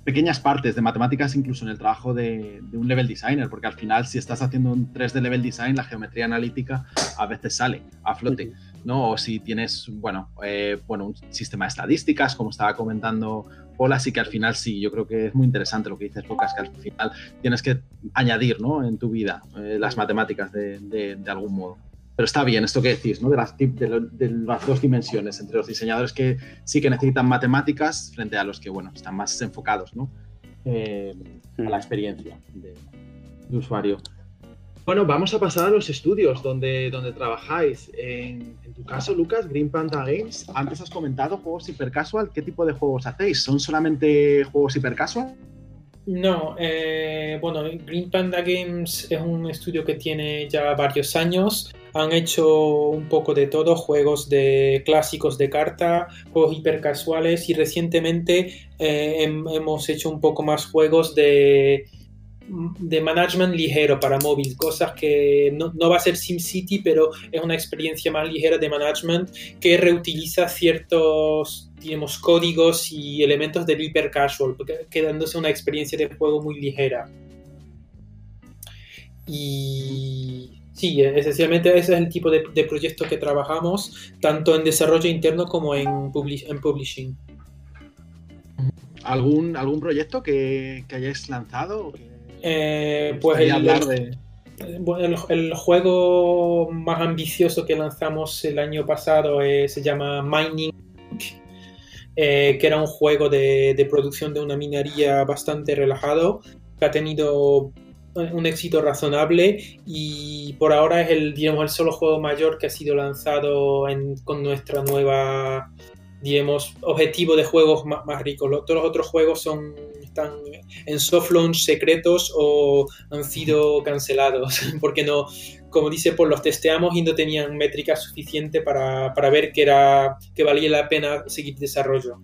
pequeñas partes de matemáticas incluso en el trabajo de, un level designer, porque al final si estás haciendo un 3D level design, la geometría analítica a veces sale a flote, ¿no? O si tienes, bueno, eh, bueno, un sistema de estadísticas, como estaba comentando Paul, así que al final sí, yo creo que es muy interesante lo que dices, Lucas, que al final tienes que añadir, ¿no? En tu vida eh, las matemáticas de, de algún modo. Pero está bien esto que decís, ¿no? De las, de, las, dos dimensiones, entre los diseñadores que sí que necesitan matemáticas frente a los que, bueno, están más enfocados, ¿no? Eh, a la experiencia de, usuario. Bueno, vamos a pasar a los estudios donde, donde trabajáis. En, tu caso, Lucas, Green Panda Games, antes has comentado juegos hipercasual. ¿Qué tipo de juegos hacéis? ¿Son solamente juegos hipercasual? No, eh, bueno, Green Panda Games es un estudio que tiene ya varios años han hecho un poco de todo, juegos de clásicos de carta, juegos hipercasuales y recientemente eh, hemos hecho un poco más juegos de, de management ligero para móvil, cosas que no, no, va a ser SimCity, pero es una experiencia más ligera de management que reutiliza ciertos digamos, códigos y elementos del hipercasual, quedándose una experiencia de juego muy ligera. Y Sí, esencialmente ese es el tipo de, proyecto que trabajamos, tanto en desarrollo interno como en, en publishing. ¿Algún, ¿Algún proyecto que, que hayáis lanzado? Eh, pues el, el, juego más ambicioso que lanzamos el año pasado eh, se llama Mining, eh, que era un juego de, de, producción de una minería bastante relajado, que ha tenido un éxito razonable y por ahora es el, digamos, el solo juego mayor que ha sido lanzado con nuestra nueva digamos, objetivo de juegos más, ricos. todos los otros juegos son, están en soft launch secretos o han sido cancelados porque no, como dice Paul, los testeamos y no tenían métricas suficiente para, ver que, era, que valía la pena seguir desarrollo.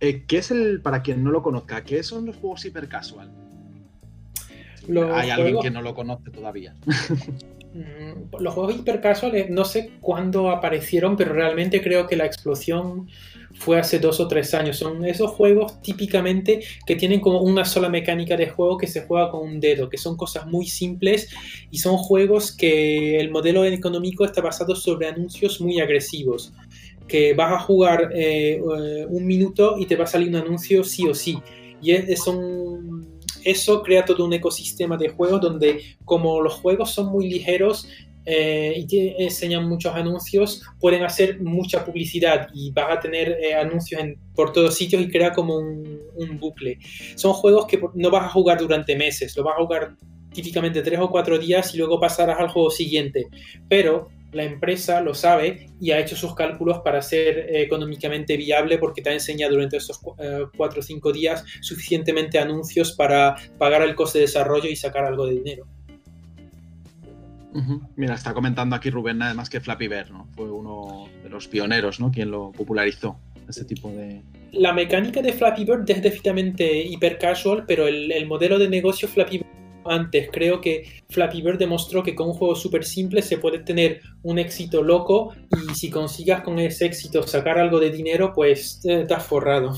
Eh, ¿Qué es el, para quien no lo conozca, qué son los juegos hiper Hay alguien que no lo conoce todavía. Mm, los juegos hipercasuales no sé cuándo aparecieron, pero realmente creo que la explosión fue hace dos o tres años. Son esos juegos típicamente que tienen como una sola mecánica de juego que se juega con un dedo, que son cosas muy simples y son juegos que el modelo económico está basado sobre anuncios muy agresivos. Que vas a jugar eh, eh, un minuto y te va a salir un anuncio sí o sí. Y son eso crea todo un ecosistema de juegos donde como los juegos son muy ligeros eh, y enseñan muchos anuncios, pueden hacer mucha publicidad y vas a tener eh, anuncios por todos sitios y crea como un, bucle. Son juegos que no vas a jugar durante meses, lo vas a jugar típicamente tres o cuatro días y luego pasarás al juego siguiente. Pero la empresa lo sabe y ha hecho sus cálculos para ser eh, económicamente viable porque te ha enseñado durante estos eh, cuatro o cinco días suficientemente anuncios para pagar el coste de desarrollo y sacar algo de dinero. Mira, está comentando aquí Rubén nada más que Flappy Bear, ¿no? Fue uno de los pioneros, ¿no? Quien lo popularizó, ese tipo de... La mecánica de Flappy Bird es definitivamente hiper casual, pero el, el modelo de negocio Flappy Bird antes. Creo que Flappy Bird demostró que con un juego súper simple se puede tener un éxito loco y si consigas con ese éxito sacar algo de dinero, pues te estás forrado.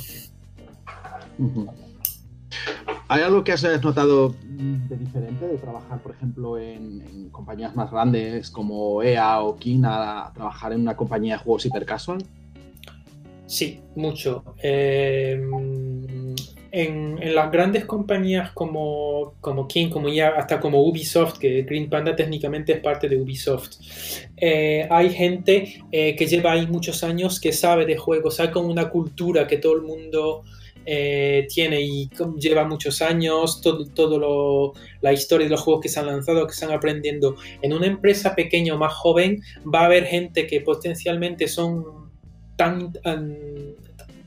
¿Hay algo que has notado de diferente de trabajar, por ejemplo, en, compañías más grandes como EA o King a trabajar en una compañía de juegos hiper casual? Sí, mucho. Eh, en, las grandes compañías como, como King, como ya hasta como Ubisoft, que Green Panda técnicamente es parte de Ubisoft, eh, hay gente eh, que lleva ahí muchos años que sabe de juegos, hay como una cultura que todo el mundo eh, tiene y lleva muchos años, todo, todo la historia de los juegos que se han lanzado, que están aprendiendo. En una empresa pequeña o más joven va a haber gente que potencialmente son tan,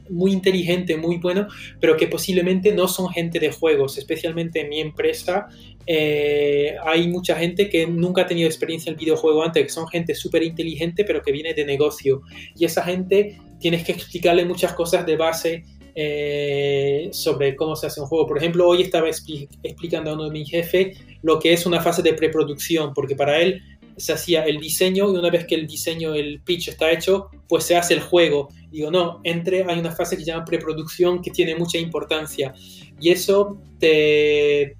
muy inteligente, muy bueno, pero que posiblemente no son gente de juegos, especialmente en mi empresa. Eh, hay mucha gente que nunca ha tenido experiencia en videojuego antes, que son gente súper inteligente, pero que viene de negocio. Y esa gente tienes que explicarle muchas cosas de base eh, sobre cómo se hace un juego. Por ejemplo, hoy estaba explicando a uno de mis jefes lo que es una fase de preproducción, porque para él se hacía el diseño y una vez que el diseño, el pitch está hecho, pues se hace el juego. Digo, no, entre hay una fase que se llama preproducción que tiene mucha importancia y eso te,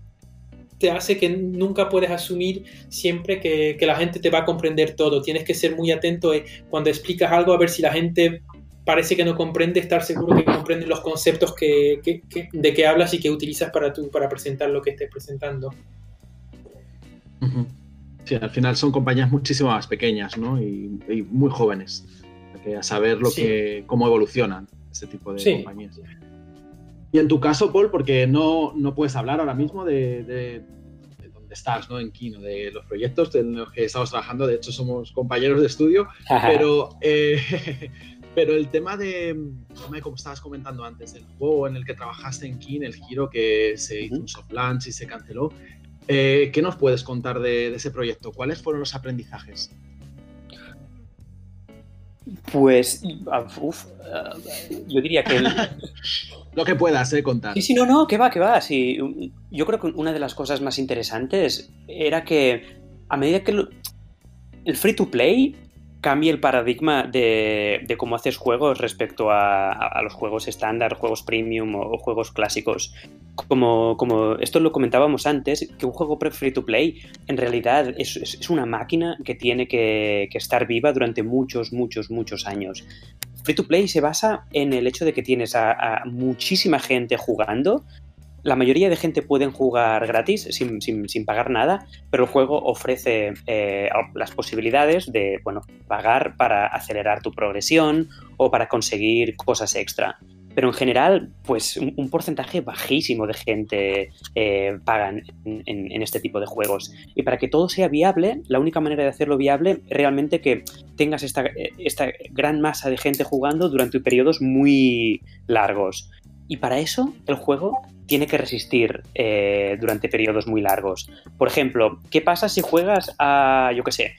te hace que nunca puedes asumir siempre que, la gente te va a comprender todo. Tienes que ser muy atento cuando explicas algo a ver si la gente parece que no comprende, estar seguro que comprende los conceptos que, de que hablas y que utilizas para, tu, para presentar lo que estés presentando. Sí, al final son compañías muchísimo más pequeñas, ¿no? Y, muy jóvenes. Que a saber lo que, cómo evolucionan ese tipo de compañías. Y en tu caso, Paul, porque no, no puedes hablar ahora mismo de, de, dónde estás, ¿no? En Kino, de los proyectos en los que estamos trabajando. De hecho, somos compañeros de estudio, pero, eh, pero el tema de, como estabas comentando antes, el juego en el que trabajaste en Kin, el giro que se hizo un soft launch y se canceló, eh, ¿Qué nos puedes contar de, ese proyecto? ¿Cuáles fueron los aprendizajes? Pues, uf, eh, yo diría que... Lo que puedas eh, contar. Sí, sí, no, no, que va, que va. Sí, yo creo que una de las cosas más interesantes era que a medida que el free to play cambie el paradigma de, cómo haces juegos respecto a, los juegos estándar, juegos premium o, juegos clásicos. Como, como, esto lo comentábamos antes, que un juego free to play en realidad es, una máquina que tiene que, estar viva durante muchos, muchos, muchos años. Free to play se basa en el hecho de que tienes a muchísima gente jugando la mayoría de gente pueden jugar gratis sin, pagar nada, pero el juego ofrece eh, las posibilidades de bueno, pagar para acelerar tu progresión o para conseguir cosas extra. Pero en general, pues un, porcentaje bajísimo de gente eh, pagan en, este tipo de juegos. Y para que todo sea viable, la única manera de hacerlo viable es realmente que tengas esta, esta gran masa de gente jugando durante periodos muy largos. Y para eso el juego tiene que resistir eh, durante periodos muy largos. Por ejemplo, ¿qué pasa si juegas a, yo qué sé,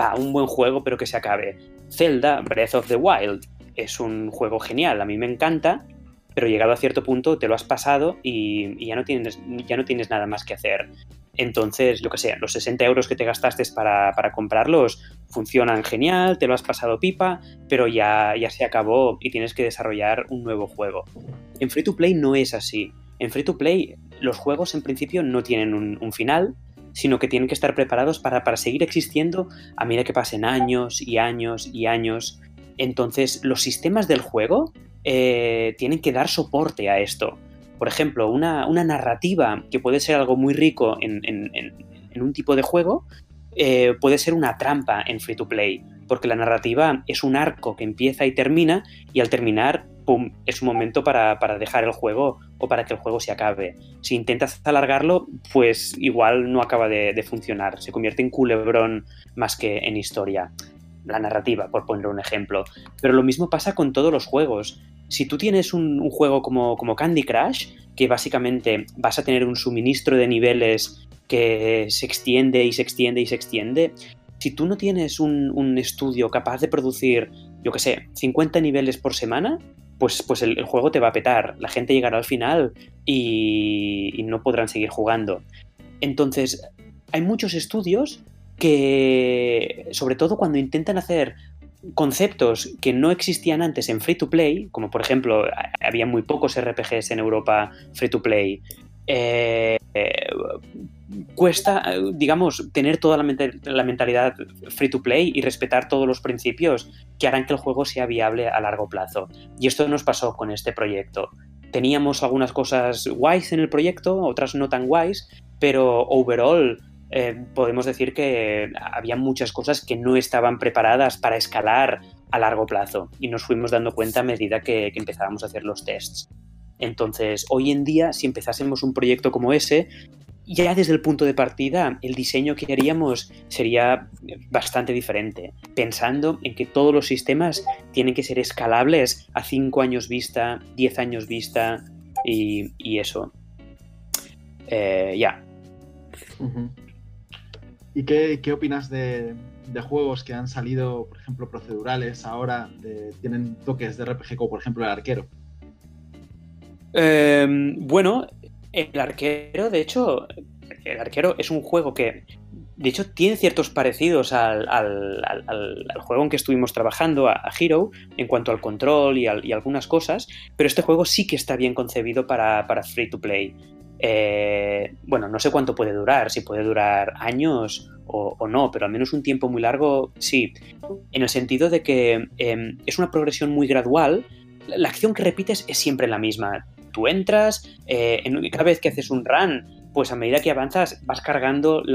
va, un buen juego pero que se acabe? Zelda Breath of the Wild es un juego genial, a mí me encanta, pero llegado a cierto punto te lo has pasado y, ya, no tienes, ya no tienes nada más que hacer. Entonces, yo qué sé, los 60 euros que te gastaste para, para, comprarlos funcionan genial, te lo has pasado pipa, pero ya, ya se acabó y tienes que desarrollar un nuevo juego. En Free to Play no es así. En Free to Play los juegos en principio no tienen un, final, sino que tienen que estar preparados para, para seguir existiendo a medida que pasen años y años y años. Entonces, los sistemas del juego eh, tienen que dar soporte a esto. Por ejemplo, una, narrativa que puede ser algo muy rico en, un tipo de juego, eh, puede ser una trampa en free to play, porque la narrativa es un arco que empieza y termina, y al terminar, ¡pum!, es un momento para, dejar el juego o para que el juego se acabe. Si intentas alargarlo, pues igual no acaba de, de funcionar, se convierte en culebrón más que en historia la narrativa, por poner un ejemplo. Pero lo mismo pasa con todos los juegos. Si tú tienes un, juego como, como, Candy Crush, que básicamente vas a tener un suministro de niveles que se extiende y se extiende y se extiende, si tú no tienes un, estudio capaz de producir, yo qué sé, 50 niveles por semana, pues, pues el, juego te va a petar. La gente llegará al final y no podrán seguir jugando. Entonces, hay muchos estudios que, sobre todo cuando intentan hacer conceptos que no existían antes en free to play, como por ejemplo, había muy pocos RPGs en Europa free to play, eh, cuesta, digamos, tener toda la, mentalidad free to play y respetar todos los principios que harán que el juego sea viable a largo plazo. Y esto nos pasó con este proyecto. Teníamos algunas cosas guays en el proyecto, otras no tan guays, pero overall eh, podemos decir que había muchas cosas que no estaban preparadas para escalar a largo plazo y nos fuimos dando cuenta a medida que, empezábamos a hacer los tests. Entonces, hoy en día, si empezásemos un proyecto como ese, ya desde el punto de partida, el diseño que haríamos sería bastante diferente, pensando en que todos los sistemas tienen que ser escalables a 5 años vista, 10 años vista y, eso. Eh, ya. ¿Y qué, opinas de, juegos que han salido, por ejemplo, procedurales ahora, tienen toques de RPG como por ejemplo el arquero? Em, bueno, el arquero, de hecho, el arquero es un juego que, de hecho, tiene ciertos parecidos al, juego en que estuvimos trabajando, a, Hero, en cuanto al control y, algunas cosas, pero este juego sí que está bien concebido para free to play. Eh, bueno, no sé cuánto puede durar, si puede durar años o, no, pero al menos un tiempo muy largo sí, en el sentido de que em, es una progresión muy gradual, la acción que repites es siempre la misma. Tú entras, eh, cada vez que haces un run, pues a medida que avanzas vas cargando el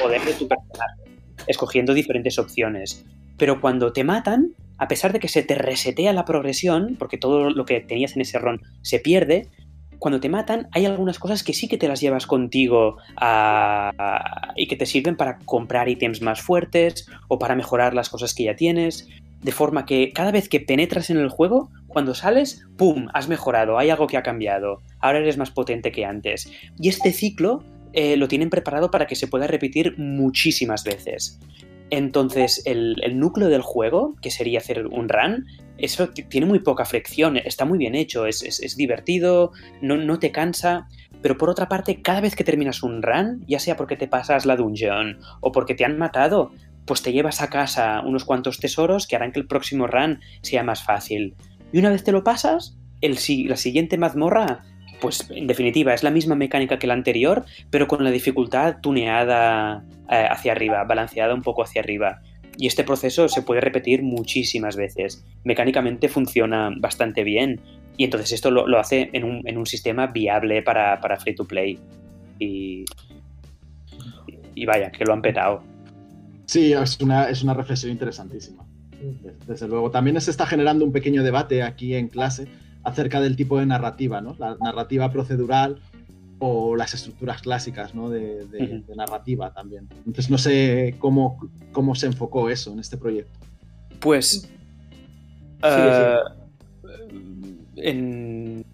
poder de tu personaje, escogiendo diferentes opciones. Pero cuando te matan, a pesar de que se te resetea la progresión, porque todo lo que tenías en ese run se pierde, cuando te matan, hay algunas cosas que sí que te las llevas contigo y que te sirven para comprar ítems más fuertes o para mejorar las cosas que ya tienes. De forma que cada vez que penetras en el juego, cuando sales, ¡pum! Has mejorado, hay algo que ha cambiado. Ahora eres más potente que antes. Y este ciclo eh, lo tienen preparado para que se pueda repetir muchísimas veces. Entonces, el, núcleo del juego, que sería hacer un run, eso tiene muy poca fricción, está muy bien hecho, es, divertido, no, te cansa. Pero por otra parte, cada vez que terminas un run, ya sea porque te pasas la dungeon o porque te han matado, pues te llevas a casa unos cuantos tesoros que harán que el próximo run sea más fácil. Y una vez te lo pasas, la siguiente mazmorra, pues en definitiva es la misma mecánica que la anterior, pero con la dificultad tuneada eh, hacia arriba, balanceada un poco hacia arriba. Y este proceso se puede repetir muchísimas veces. Mecánicamente funciona bastante bien. Y entonces esto lo, hace en un, sistema viable para, free to play. Y, y vaya, que lo han petado. Sí, es una, es una reflexión interesantísima. Desde luego. También se está generando un pequeño debate aquí en clase acerca del tipo de narrativa, ¿no? La narrativa procedural o las estructuras clásicas ¿no? de, narrativa también. Entonces no sé cómo, cómo se enfocó eso en este proyecto. Pues... Eh, en,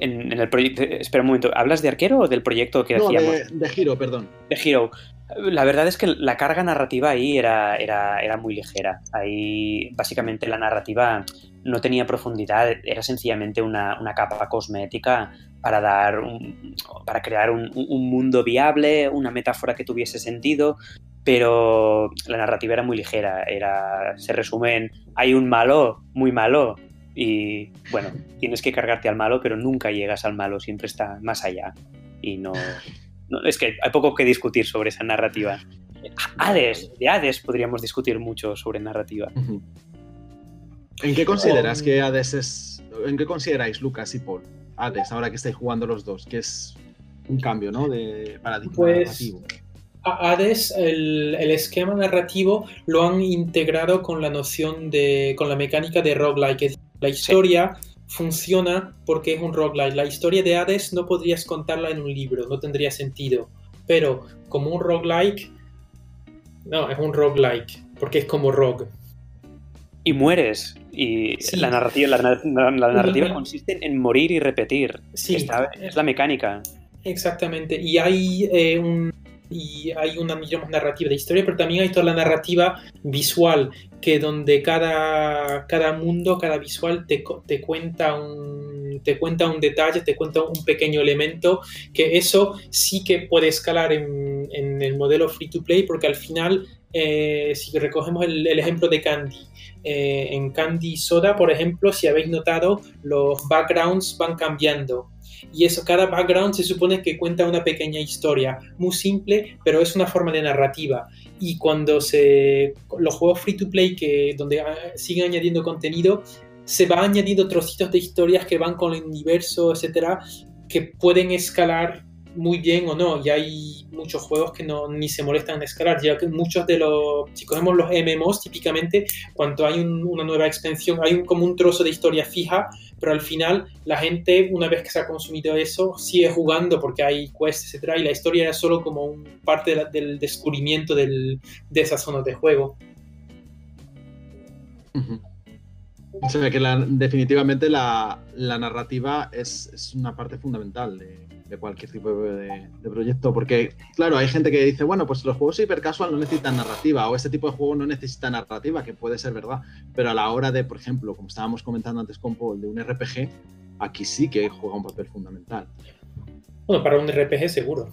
en, el proyecto... Espera un momento, ¿hablas de arquero o del proyecto que no, hacíamos? De, de Giro, perdón. De Giro. La verdad es que la carga narrativa ahí era, era, era, muy ligera. Ahí básicamente la narrativa no tenía profundidad, era sencillamente una, una capa cosmética para dar para crear un, un, mundo viable, una metáfora que tuviese sentido, pero la narrativa era muy ligera. Era, se resume en hay un malo, muy malo, y bueno, tienes que cargarte al malo, pero nunca llegas al malo, siempre está más allá. Y no, es que hay poco que discutir sobre esa narrativa. Hades, de Hades podríamos discutir mucho sobre narrativa. ¿En qué consideras que Hades es. ¿En qué consideráis Lucas y Paul? Hades, ahora que estáis jugando los dos, que es un cambio, ¿no? De paradigma pues, narrativo. Hades, el, el, esquema narrativo lo han integrado con la noción de. con la mecánica de roguelike. La historia funciona porque es un roguelike. La historia de Hades no podrías contarla en un libro, no tendría sentido. Pero como un roguelike, no, es un roguelike, porque es como rogue. Y mueres. Y la narrativa, la, narrativa consiste en morir y repetir. Sí. es la mecánica. Exactamente. Y hay eh, un y hay una narrativa de historia, pero también hay toda la narrativa visual, que donde cada, cada mundo, cada visual te, te, cuenta un, te cuenta un detalle, te cuenta un pequeño elemento, que eso sí que puede escalar en, en el modelo free to play, porque al final, eh, si recogemos el, el, ejemplo de Candy, eh, en Candy Soda, por ejemplo, si habéis notado, los backgrounds van cambiando y eso, cada background se supone que cuenta una pequeña historia, muy simple, pero es una forma de narrativa. Y cuando se, los juegos free to play que, donde ah, siguen añadiendo contenido, se va añadiendo trocitos de historias que van con el universo, etcétera, que pueden escalar muy bien o no. Y hay muchos juegos que no, ni se molestan en escalar, ya que muchos de los, si cogemos los MMOs, típicamente, cuando hay una nueva expansión, hay un, como un trozo de historia fija, pero al final la gente, una vez que se ha consumido eso, sigue jugando porque hay quests, etcétera, y la historia era solo como un parte del descubrimiento del, de esas zonas de juego. Se ve que definitivamente la, la narrativa es, es, una parte fundamental de, de cualquier tipo de, proyecto. Porque, claro, hay gente que dice, bueno, pues los juegos hipercasual no necesitan narrativa, o este tipo de juego no necesita narrativa, que puede ser verdad. Pero a la hora de, por ejemplo, como estábamos comentando antes con Paul, de un RPG, aquí sí que juega un papel fundamental. Bueno, para un RPG seguro.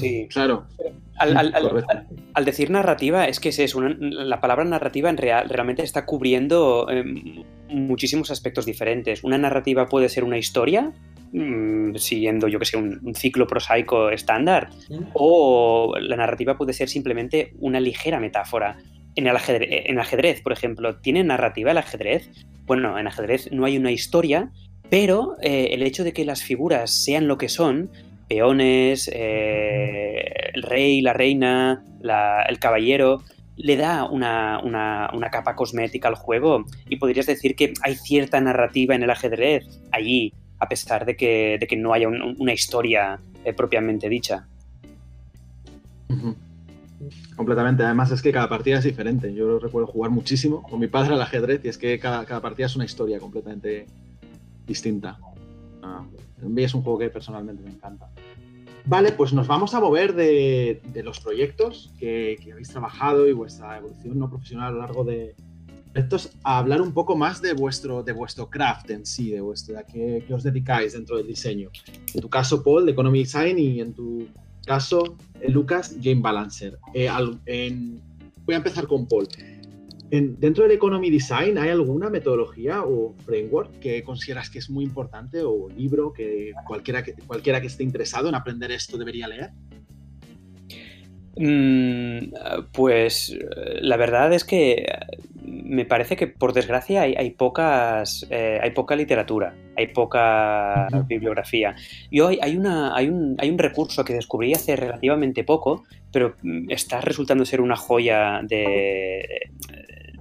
Sí, claro. Al, decir narrativa, es que es eso, la palabra narrativa en real, realmente está cubriendo em, muchísimos aspectos diferentes. Una narrativa puede ser una historia, Mm, siguiendo, yo que sé, un, ciclo prosaico estándar, o la narrativa puede ser simplemente una ligera metáfora. En el, ajedrez, por ejemplo, ¿tiene narrativa el ajedrez? Bueno, en ajedrez no hay una historia, pero eh, el hecho de que las figuras sean lo que son, peones, eh, el rey, la reina, el caballero, le da una, una, capa cosmética al juego y podrías decir que hay cierta narrativa en el ajedrez allí, a pesar de que, de que no haya una historia eh, propiamente dicha. Completamente. Además es que cada partida es diferente. Yo recuerdo jugar muchísimo con mi padre al ajedrez y es que cada, partida es una historia completamente distinta. Ah, es un juego que personalmente me encanta. Vale, pues nos vamos a mover de, los proyectos que, habéis trabajado y vuestra evolución no profesional a lo largo de, a hablar un poco más de vuestro, de vuestro craft en sí, de vuestro, a qué, os dedicáis dentro del diseño. En tu caso, Paul, de Economic Design, y en tu caso, eh, Lucas, Game Balancer. Eh, voy a empezar con Paul. Dentro del Economy Design, ¿hay alguna metodología o framework que consideras que es muy importante o libro que cualquiera que, cualquiera que esté interesado en aprender esto debería leer? Mm, pues la verdad es que me parece que por desgracia hay, pocas eh, hay poca literatura, hay poca bibliografía. Yo hay, hay, una, hay, un, hay un recurso que descubrí hace relativamente poco, pero mm, está resultando ser una joya de,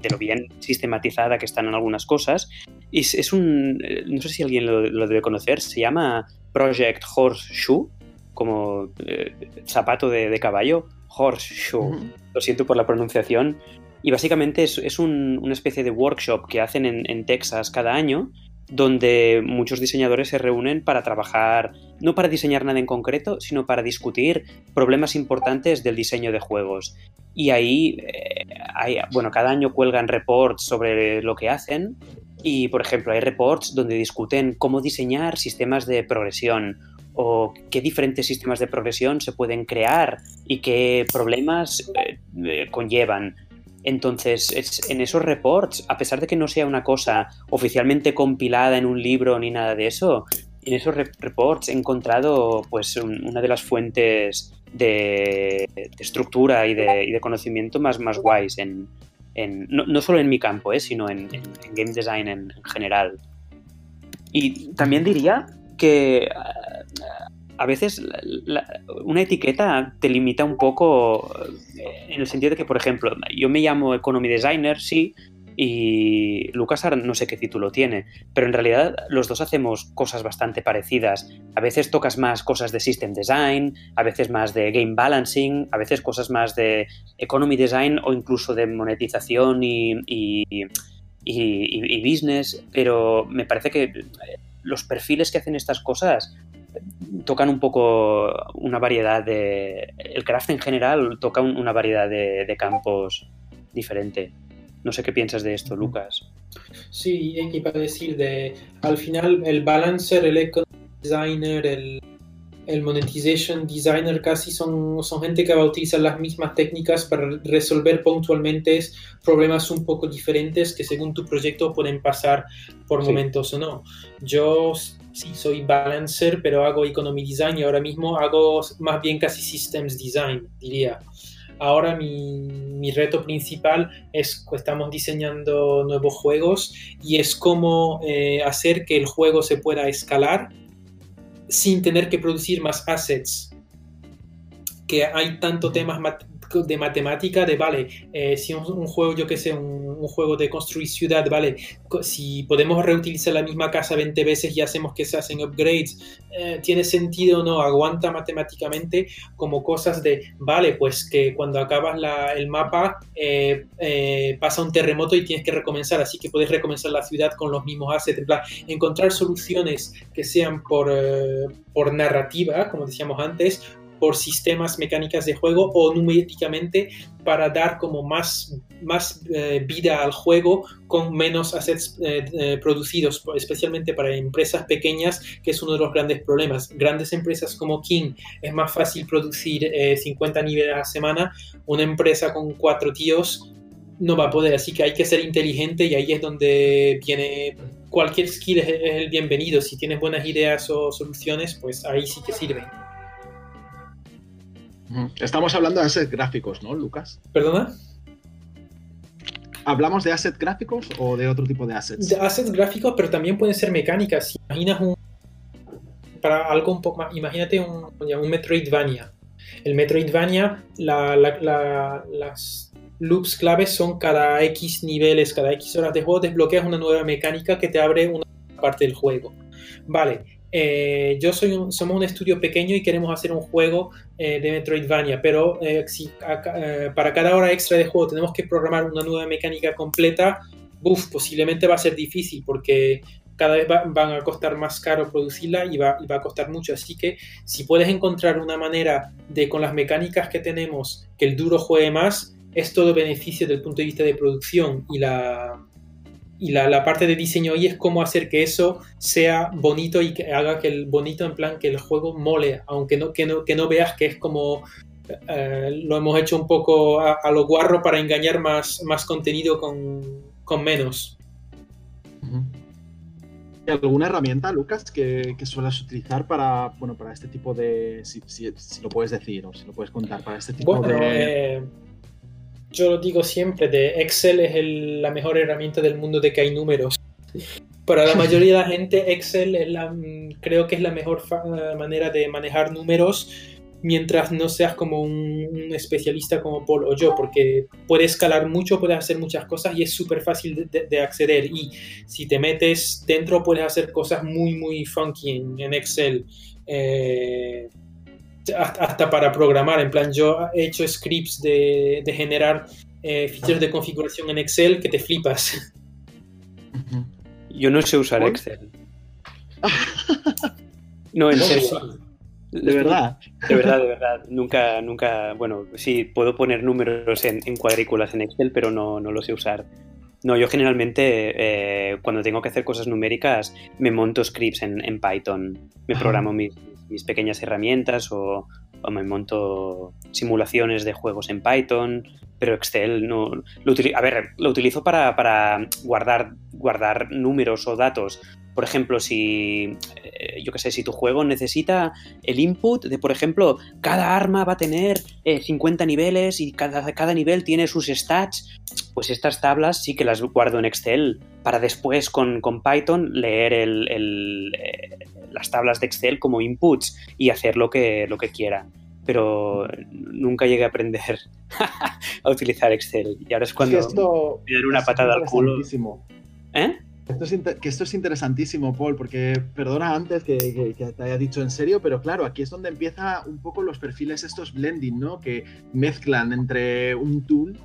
de lo bien sistematizada que están en algunas cosas. Y es, un, no sé si alguien lo, debe conocer, se llama Project Horseshoe, como eh, zapato de, de caballo Horseshoe. Lo siento por la pronunciación. Y básicamente es, una especie de workshop que hacen en, Texas cada año, donde muchos diseñadores se reúnen para trabajar, no para diseñar nada en concreto, sino para discutir problemas importantes del diseño de juegos. Y ahí, eh, hay, bueno, cada año cuelgan reports sobre lo que hacen. Y, por ejemplo, hay reports donde discuten cómo diseñar sistemas de progresión o qué diferentes sistemas de progresión se pueden crear y qué problemas eh, eh, conllevan. Entonces, en esos reports, a pesar de que no sea una cosa oficialmente compilada en un libro ni nada de eso, en esos reports he encontrado pues una de las fuentes de, estructura y de, conocimiento más, más guays en, no, solo en mi campo, eh, sino en, game design en, general. Y también diría que a veces una etiqueta te limita un poco eh, en el sentido de que, por ejemplo, yo me llamo Economy Designer, sí, y Lucas no sé qué título tiene, pero en realidad los dos hacemos cosas bastante parecidas. A veces tocas más cosas de System Design, a veces más de Game Balancing, a veces cosas más de Economy Design o incluso de monetización y, y business, pero me parece que los perfiles que hacen estas cosas tocan un poco una variedad de... El craft en general toca una variedad de, campos diferente. No sé qué piensas de esto, Lucas. Sí, iba a decir de... Al final el balancer, el eco designer, el, el monetization designer casi son, son gente que va a utilizar las mismas técnicas para resolver puntualmente problemas un poco diferentes que según tu proyecto pueden pasar por momentos o no. Yo sí soy balancer, pero hago economy design y ahora mismo hago más bien casi systems design, diría. Ahora mi, reto principal es que estamos diseñando nuevos juegos y es cómo eh, hacer que el juego se pueda escalar sin tener que producir más assets. Que hay tanto temas de matemática de, vale, eh, si un, un, juego, yo que sé, un, juego de construir ciudad, vale, si podemos reutilizar la misma casa 20 veces y hacemos que se hacen upgrades, eh, ¿tiene sentido o no? Aguanta matemáticamente como cosas de, vale, pues que cuando acabas la, el mapa eh, pasa un terremoto y tienes que recomenzar, así que puedes recomenzar la ciudad con los mismos assets, en plan, encontrar soluciones que sean por, por narrativa, como decíamos antes, por sistemas mecánicas de juego o numéricamente para dar como más, más eh, vida al juego con menos assets eh, eh, producidos, especialmente para empresas pequeñas, que es uno de los grandes problemas. Grandes empresas como King es más fácil producir 50 niveles a la semana, una empresa con cuatro tíos no va a poder, así que hay que ser inteligente y ahí es donde viene cualquier skill es el bienvenido. Si tienes buenas ideas o soluciones, pues ahí sí que sirve. Estamos hablando de assets gráficos, ¿no, Lucas? ¿Perdona? ¿Hablamos de assets gráficos o de otro tipo de assets? De assets gráficos, pero también pueden ser mecánicas. Si imaginas un. Para algo un poco más. Imagínate un, un Metroidvania. El Metroidvania, las loops claves son cada X niveles, cada X horas de juego, desbloqueas una nueva mecánica que te abre una parte del juego. Vale, eh, yo soy un, somos un estudio pequeño y queremos hacer un juego eh, de Metroidvania, pero eh, si para cada hora extra de juego tenemos que programar una nueva mecánica completa, uf, posiblemente va a ser difícil porque cada vez van a costar más caro producirla y va, y va, a costar mucho. Así que si puedes encontrar una manera de con las mecánicas que tenemos que el duro juegue más, es todo beneficio desde el punto de vista de producción y la, y la, parte de diseño ahí es cómo hacer que eso sea bonito y que haga que el bonito en plan que el juego mole, aunque no, que no, que no veas que es como eh, lo hemos hecho un poco a, lo guarro para engañar más, más contenido con, menos. ¿Alguna herramienta, Lucas, que, sueles utilizar para, bueno, para este tipo de, si, lo puedes decir o si lo puedes contar, para este tipo bueno, de... Eh, yo lo digo siempre, de Excel es la mejor herramienta del mundo de que hay números. Para la mayoría de la gente, Excel la, creo que es la mejor manera de manejar números mientras no seas como un, especialista como Paul o yo, porque puedes escalar mucho, puedes hacer muchas cosas y es súper fácil de, acceder. Y si te metes dentro, puedes hacer cosas muy, muy funky en, Excel. Eh, hasta para programar. En plan, yo he hecho scripts de, generar eh, ficheros de configuración en Excel que te flipas. Yo no sé usar Excel. No, en serio. De verdad. De verdad, de verdad. Nunca, nunca. Bueno, sí, puedo poner números en, cuadrículas en Excel, pero no, no lo sé usar. No, yo generalmente eh, cuando tengo que hacer cosas numéricas me monto scripts en, Python. Me programo mis, mis pequeñas herramientas o, me monto simulaciones de juegos en Python, pero Excel no lo a ver, lo utilizo para, guardar, guardar números o datos. Por ejemplo, si eh, yo qué sé, si tu juego necesita el input de, por ejemplo, cada arma va a tener 50 eh, niveles y cada, cada nivel tiene sus stats, pues estas tablas sí que las guardo en Excel para después con, Python leer eh, las tablas de Excel como inputs y hacer lo que, lo que quiera. Pero nunca llegué a aprender a utilizar Excel. Y ahora es cuando me dan una patada al culo. ¿Eh? que esto es interesantísimo, Paul, porque perdona antes que, te haya dicho en serio, pero claro, aquí es donde empieza un poco los perfiles estos blending, ¿no? Que mezclan entre un tool,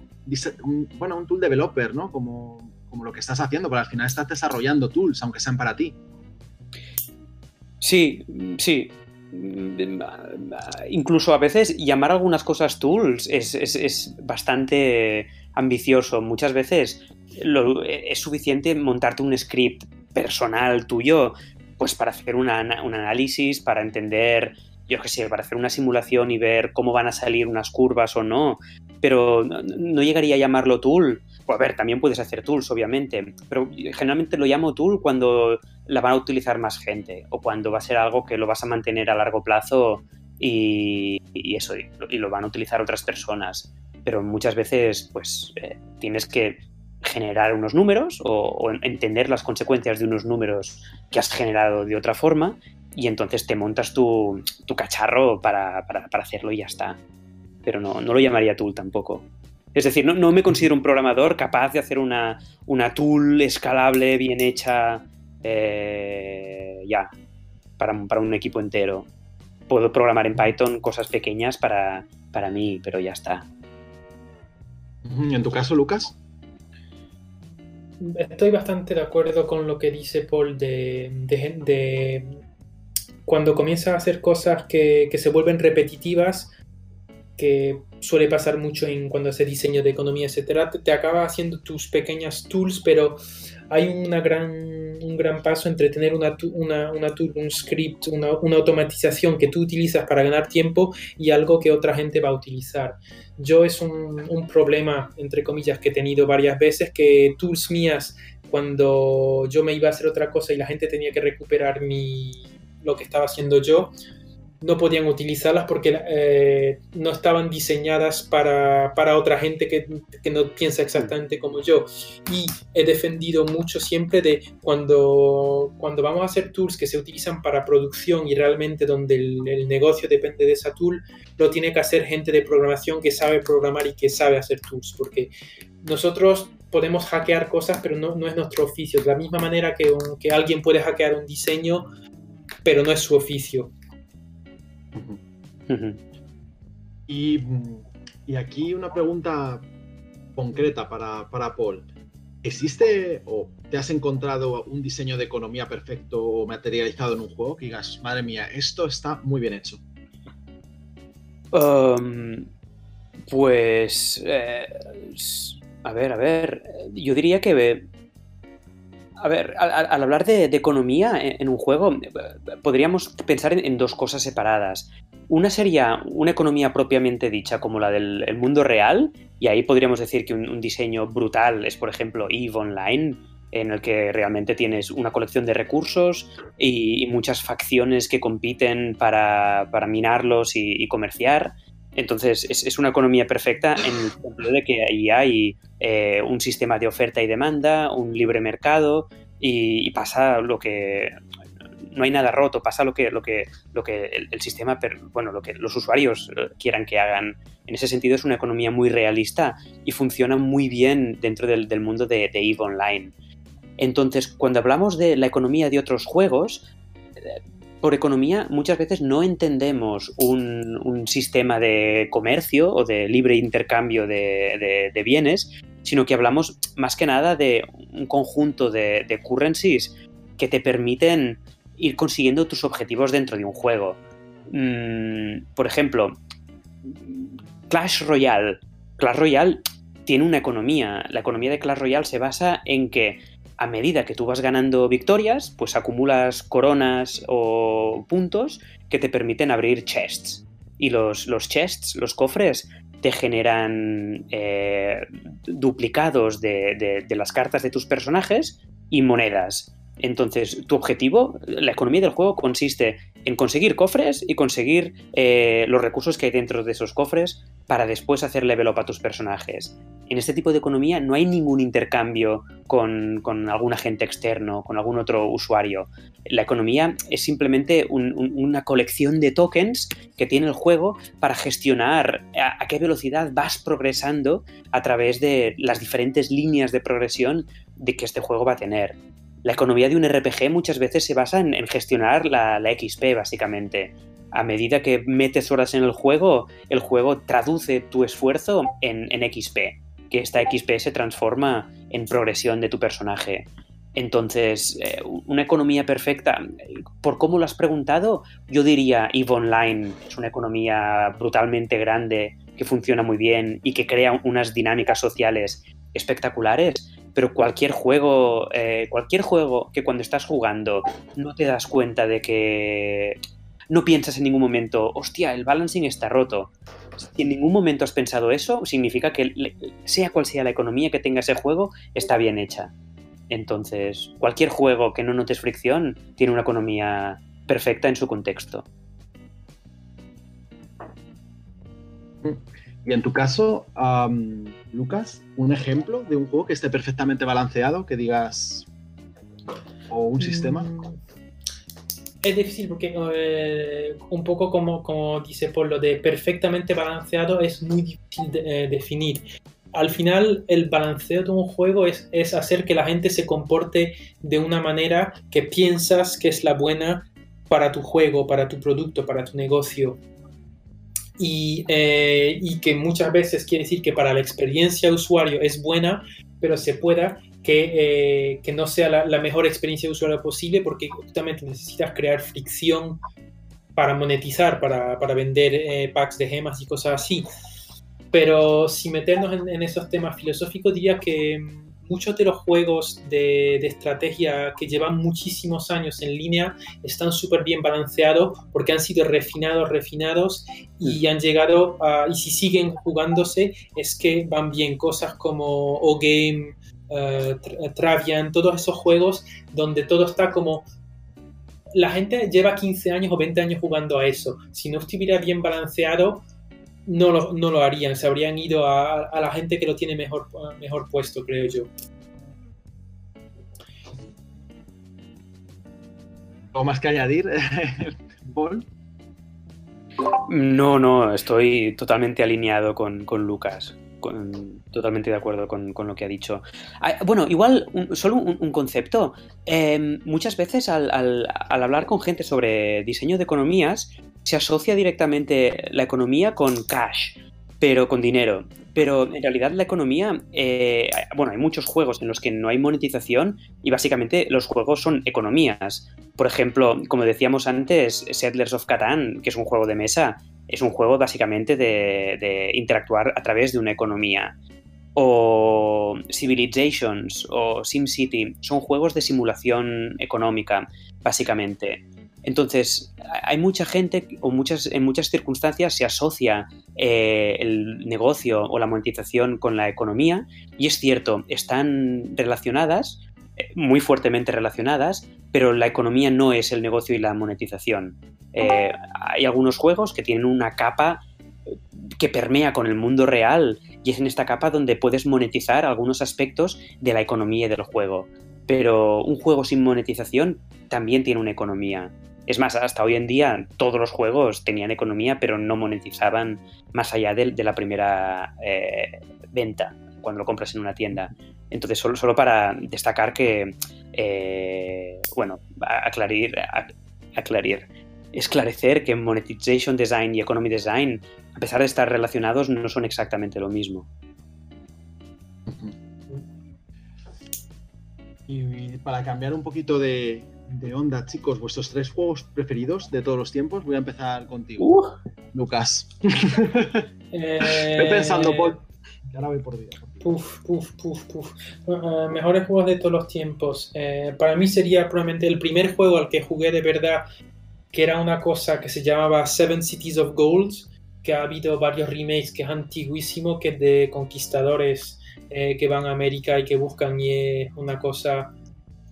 bueno, un tool developer, ¿no? Como, como lo que estás haciendo, pero al final estás desarrollando tools, aunque sean para ti. Sí, sí. Incluso a veces llamar algunas cosas tools es, es bastante ambicioso. Muchas veces es suficiente montarte un script personal tuyo, pues para hacer un análisis, para entender, yo qué sé, para hacer una simulación y ver cómo van a salir unas curvas o no, pero no, llegaría a llamarlo tool. Pues a ver, también puedes hacer tools, obviamente, pero generalmente lo llamo tool cuando la van a utilizar más gente o cuando va a ser algo que lo vas a mantener a largo plazo y, eso, y lo van a utilizar otras personas. Pero muchas veces, pues, eh, tienes que generar unos números o, entender las consecuencias de unos números que has generado de otra forma y entonces te montas tu, cacharro para, hacerlo y ya está. Pero no, no lo llamaría tool tampoco. Es decir, no, me considero un programador capaz de hacer una, una tool escalable, bien hecha, eh, ya, para, para, un equipo entero. Puedo programar en Python cosas pequeñas para, para mí, pero ya está. ¿Y en tu caso, Lucas? estoy bastante de acuerdo con lo que dice Paul de, de, cuando comienzas a hacer cosas que, que, se vuelven repetitivas, que suele pasar mucho en cuando haces diseño de economía, etcétera, te, te acaba haciendo tus pequeñas tools, pero hay una gran, un gran paso entre tener una, una, una tool, un script, una, una, automatización que tú utilizas para ganar tiempo y algo que otra gente va a utilizar. Yo es un, un problema, entre comillas, que he tenido varias veces, que tools mías, cuando yo me iba a hacer otra cosa y la gente tenía que recuperar mi, lo que estaba haciendo yo, no podían utilizarlas porque eh, no estaban diseñadas para, otra gente que, no piensa exactamente como yo. Y he defendido mucho siempre de cuando, cuando vamos a hacer tools que se utilizan para producción y realmente donde el, negocio depende de esa tool, lo tiene que hacer gente de programación que sabe programar y que sabe hacer tools. Porque nosotros podemos hackear cosas, pero no, no es nuestro oficio. De la misma manera que, que alguien puede hackear un diseño, pero no es su oficio y, aquí una pregunta concreta para, Paul. ¿Existe o te has encontrado un diseño de economía perfecto o materializado en un juego que digas, madre mía, esto está muy bien hecho? Um, pues, eh, a ver, a ver, yo diría que A ver, al, hablar de, economía en, un juego, podríamos pensar en, dos cosas separadas. Una sería una economía propiamente dicha, como la del mundo real, y ahí podríamos decir que un, diseño brutal es, por ejemplo, EVE Online, en el que realmente tienes una colección de recursos y, muchas facciones que compiten para, minarlos y comerciar. Entonces, es, una economía perfecta en el sentido de que ahí hay eh, un sistema de oferta y demanda, un libre mercado y, pasa lo que no hay nada roto, pasa lo que, lo que, lo que el, sistema, bueno, lo que los usuarios eh, quieran que hagan. En ese sentido es una economía muy realista y funciona muy bien dentro del, mundo de, de EVE Online. Entonces, cuando hablamos de la economía de otros juegos, por economía muchas veces no entendemos un, sistema de comercio o de libre intercambio de, bienes, sino que hablamos más que nada de un conjunto de, currencies que te permiten ir consiguiendo tus objetivos dentro de un juego. Mm, por ejemplo, Clash Royale. Clash Royale tiene una economía. La economía de Clash Royale se basa en que a medida que tú vas ganando victorias, pues acumulas coronas o puntos que te permiten abrir chests. Y los, los chests, los cofres, te generan eh, duplicados de, las cartas de tus personajes y monedas. Entonces, tu objetivo, la economía del juego consiste en conseguir cofres y conseguir eh, los recursos que hay dentro de esos cofres para después hacer level up a tus personajes. En este tipo de economía no hay ningún intercambio con, algún agente externo, con algún otro usuario. La economía es simplemente una colección de tokens que tiene el juego para gestionar a, qué velocidad vas progresando a través de las diferentes líneas de progresión de que este juego va a tener. La economía de un RPG muchas veces se basa en, gestionar la, XP, básicamente a medida que metes horas en el juego, el juego traduce tu esfuerzo en, XP, que esta XP se transforma en progresión de tu personaje. Entonces, eh, una economía perfecta, por cómo lo has preguntado, yo diría EVE Online es una economía brutalmente grande, que funciona muy bien y que crea unas dinámicas sociales espectaculares, pero cualquier juego, eh, cualquier juego que cuando estás jugando no te das cuenta de que no piensas en ningún momento, hostia, el balancing está roto. Si en ningún momento has pensado eso, significa que sea cual sea la economía que tenga ese juego, está bien hecha. Entonces, cualquier juego que no notes fricción tiene una economía perfecta en su contexto. Y en tu caso, Lucas, un ejemplo de un juego que esté perfectamente balanceado, que digas, o un sistema. Mm, es difícil porque eh, un poco como, como dice Paul, lo de perfectamente balanceado es muy difícil de eh, definir. Al final el balanceo de un juego es, es hacer que la gente se comporte de una manera que piensas que es la buena para tu juego, para tu producto, para tu negocio. Y, eh, y, que muchas veces quiere decir que para la experiencia de usuario es buena, pero se pueda que, que no sea la, mejor experiencia de usuario posible porque justamente necesitas crear fricción para monetizar, para, para vender eh, packs de gemas y cosas así. Pero si meternos en, esos temas filosóficos, diría que muchos de los juegos de, de, estrategia que llevan muchísimos años en línea están súper bien balanceados porque han sido refinados, refinados y han llegado a, y si siguen jugándose es que van bien cosas como O-Game, uh, Travian, todos esos juegos donde todo está como... La gente lleva 15 años o 20 años jugando a eso. Si no estuviera bien balanceado, no lo, no lo harían. Se habrían ido a, a, la gente que lo tiene mejor, mejor puesto, creo yo. ¿Algo más que añadir, Paul? No, no, estoy totalmente alineado con, con Lucas totalmente de acuerdo con, lo que ha dicho. Ah, bueno, igual, solo un, concepto. Em, muchas veces al, hablar con gente sobre diseño de economías, se asocia directamente la economía con cash, pero con dinero. Pero en realidad la economía, eh, bueno, hay muchos juegos en los que no hay monetización y básicamente los juegos son economías. Por ejemplo, como decíamos antes, Settlers of Catan, que es un juego de mesa, es un juego básicamente de, interactuar a través de una economía. o Civilizations o SimCity son juegos de simulación económica, básicamente. Entonces, hay mucha gente o muchas, en muchas circunstancias se asocia eh, el negocio o la monetización con la economía y es cierto, están relacionadas, eh, muy fuertemente relacionadas, pero la economía no es el negocio y la monetización. Eh, hay algunos juegos que tienen una capa que permea con el mundo real y es en esta capa donde puedes monetizar algunos aspectos de la economía del juego. Pero un juego sin monetización también tiene una economía. Es más, hasta hoy en día todos los juegos tenían economía, pero no monetizaban más allá de, la primera eh, venta, cuando lo compras en una tienda. Entonces, solo, para destacar que, eh, bueno, aclarir, aclarir, esclarecer que monetization design y economy design, a pesar de estar relacionados, no son exactamente lo mismo. Y para cambiar un poquito de, de onda, chicos, vuestros tres juegos preferidos de todos los tiempos. Voy a empezar contigo, uh. Lucas. Eh, Estoy pensando, Paul. ahora voy por día. Puf, puf, puf, puf. Eh, mejores juegos de todos los tiempos. Eh, para mí sería probablemente el primer juego al que jugué de verdad, que era una cosa que se llamaba Seven Cities of Gold, que ha habido varios remakes, que es antiguísimo, que es de conquistadores que van a América y que buscan y es una cosa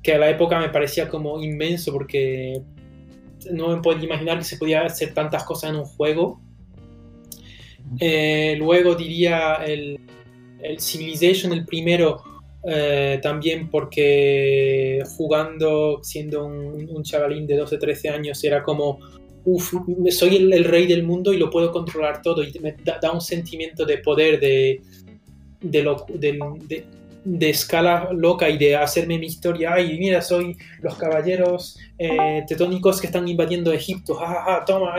que a la época me parecía como inmenso porque no me podía imaginar que se podía hacer tantas cosas en un juego. Eh, luego diría el, Civilization, el primero, eh, también porque jugando, siendo un, chavalín de 12, 13 años, era como, uff, soy el, rey del mundo y lo puedo controlar todo y me da, un sentimiento de poder, de, escala loca y de hacerme mi historia. Ay, mira, soy los caballeros eh, que están invadiendo Egipto. Ja, toma.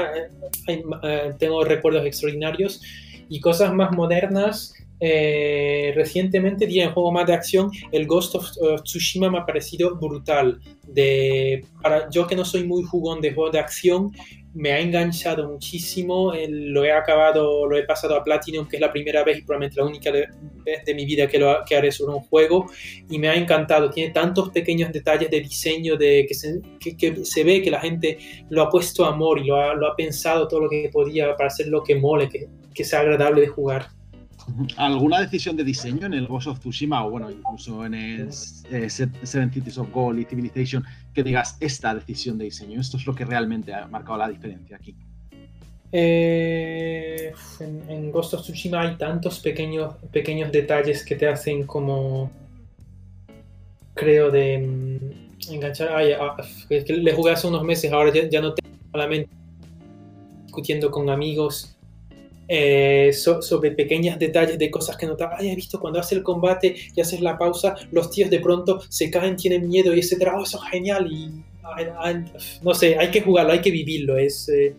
Eh, eh, tengo recuerdos extraordinarios y cosas más modernas. recientemente, día en juego más de acción, el Ghost of Tsushima me ha parecido brutal. De, para yo que no soy muy jugón de juego de acción, me ha enganchado muchísimo, lo he acabado, lo he pasado a Platinum, que es la primera vez y probablemente la única vez de mi vida que, lo, que haré sobre un juego, y me ha encantado, tiene tantos pequeños detalles de diseño, de que se, que, se ve que la gente lo ha puesto amor y lo ha, lo ha, pensado todo lo que podía para hacer lo que mole, que, que sea agradable de jugar. ¿Alguna decisión de diseño en el Ghost of Tsushima o bueno, incluso en el eh, Seven Cities of Gold y Civilization que digas esta decisión de diseño? Esto es lo que realmente ha marcado la diferencia aquí. Eh, en, Ghost of Tsushima hay tantos pequeños, pequeños detalles que te hacen como creo de mm, enganchar. Ay, ah, que le jugué hace unos meses, ahora ya, no tengo la mente discutiendo con amigos eh, sobre pequeños detalles de cosas que notaba. Ay, he visto cuando hace el combate y haces la pausa, los tíos de pronto se caen, tienen miedo y etcétera. Oh, eso es genial. Y no sé, hay que jugarlo, hay que vivirlo. Es. Eh,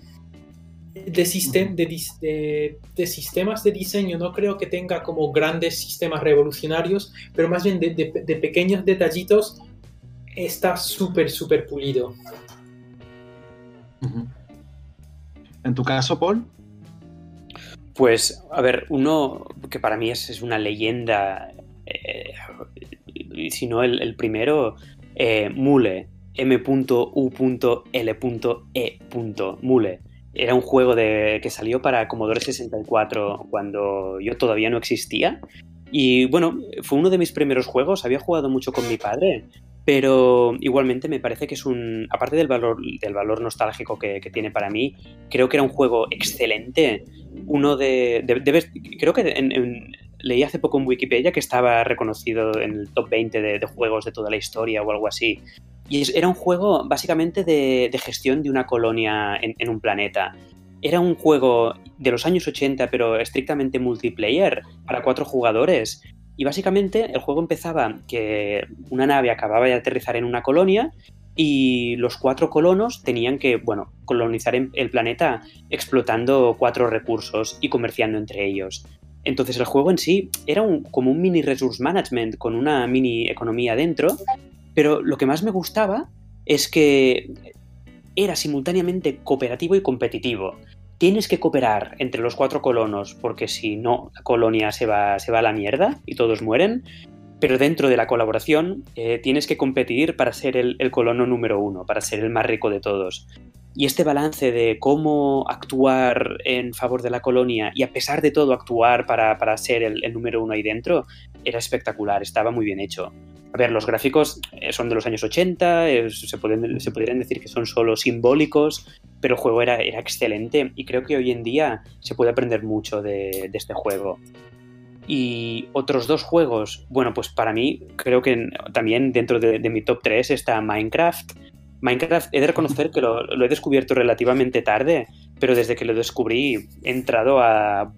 de, de, sistemas de diseño no creo que tenga como grandes sistemas revolucionarios, pero más bien de, pequeños detallitos está súper, súper pulido. En tu caso, Paul. Pues, a ver, uno que para mí es, una leyenda, eh, si no el, primero, eh, Mule, M.U.L.E. Mule. Era un juego de, que salió para Commodore 64 cuando yo todavía no existía. Y bueno, fue uno de mis primeros juegos. Había jugado mucho con mi padre, pero igualmente me parece que es un. Aparte del valor, del valor nostálgico que, tiene para mí, creo que era un juego excelente uno de... creo que leí hace poco en Wikipedia que estaba reconocido en el top 20 de, juegos de toda la historia o algo así. Y era un juego básicamente de, gestión de una colonia en, un planeta. Era un juego de los años 80, pero estrictamente multiplayer, para cuatro jugadores. Y básicamente el juego empezaba que una nave acababa de aterrizar en una colonia y los cuatro colonos tenían que, bueno, colonizar el planeta explotando cuatro recursos y comerciando entre ellos. Entonces el juego en sí era un, como un mini resource management con una mini economía dentro, pero lo que más me gustaba es que era simultáneamente cooperativo y competitivo. Tienes que cooperar entre los cuatro colonos porque si no, la colonia se va, se va a la mierda y todos mueren. Pero dentro de la colaboración eh, tienes que competir para ser el, colono número uno, para ser el más rico de todos. Y este balance de cómo actuar en favor de la colonia y a pesar de todo actuar para, ser el, el, número uno ahí dentro era espectacular, estaba muy bien hecho. A ver, los gráficos eh, son de los años 80, se, pueden, se podrían decir que son solo simbólicos, pero el juego era, era excelente y creo que hoy en día se puede aprender mucho de, este juego. Y otros dos juegos, bueno, pues para mí creo que también dentro de, mi top 3 está Minecraft. Minecraft he de reconocer que lo, he descubierto relativamente tarde, pero desde que lo descubrí he entrado a,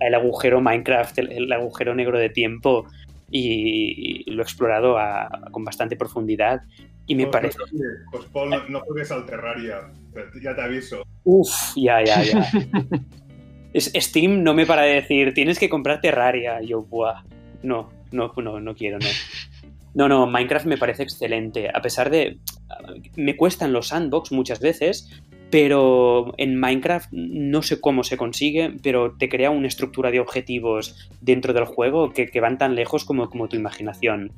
al agujero Minecraft, el, agujero negro de tiempo y, lo he explorado con bastante profundidad y me pues, parece... Pues Paul, no, juegues al Terraria, ya te aviso. Uf, ya, ya, ya. Steam no me para de decir, tienes que comprar Terraria. Yo, buah, no, no, no, no quiero, no. No, no, Minecraft me parece excelente. A pesar de. Me cuestan los sandbox muchas veces, pero en Minecraft no sé cómo se consigue, pero te crea una estructura de objetivos dentro del juego que, van tan lejos como, como, tu imaginación.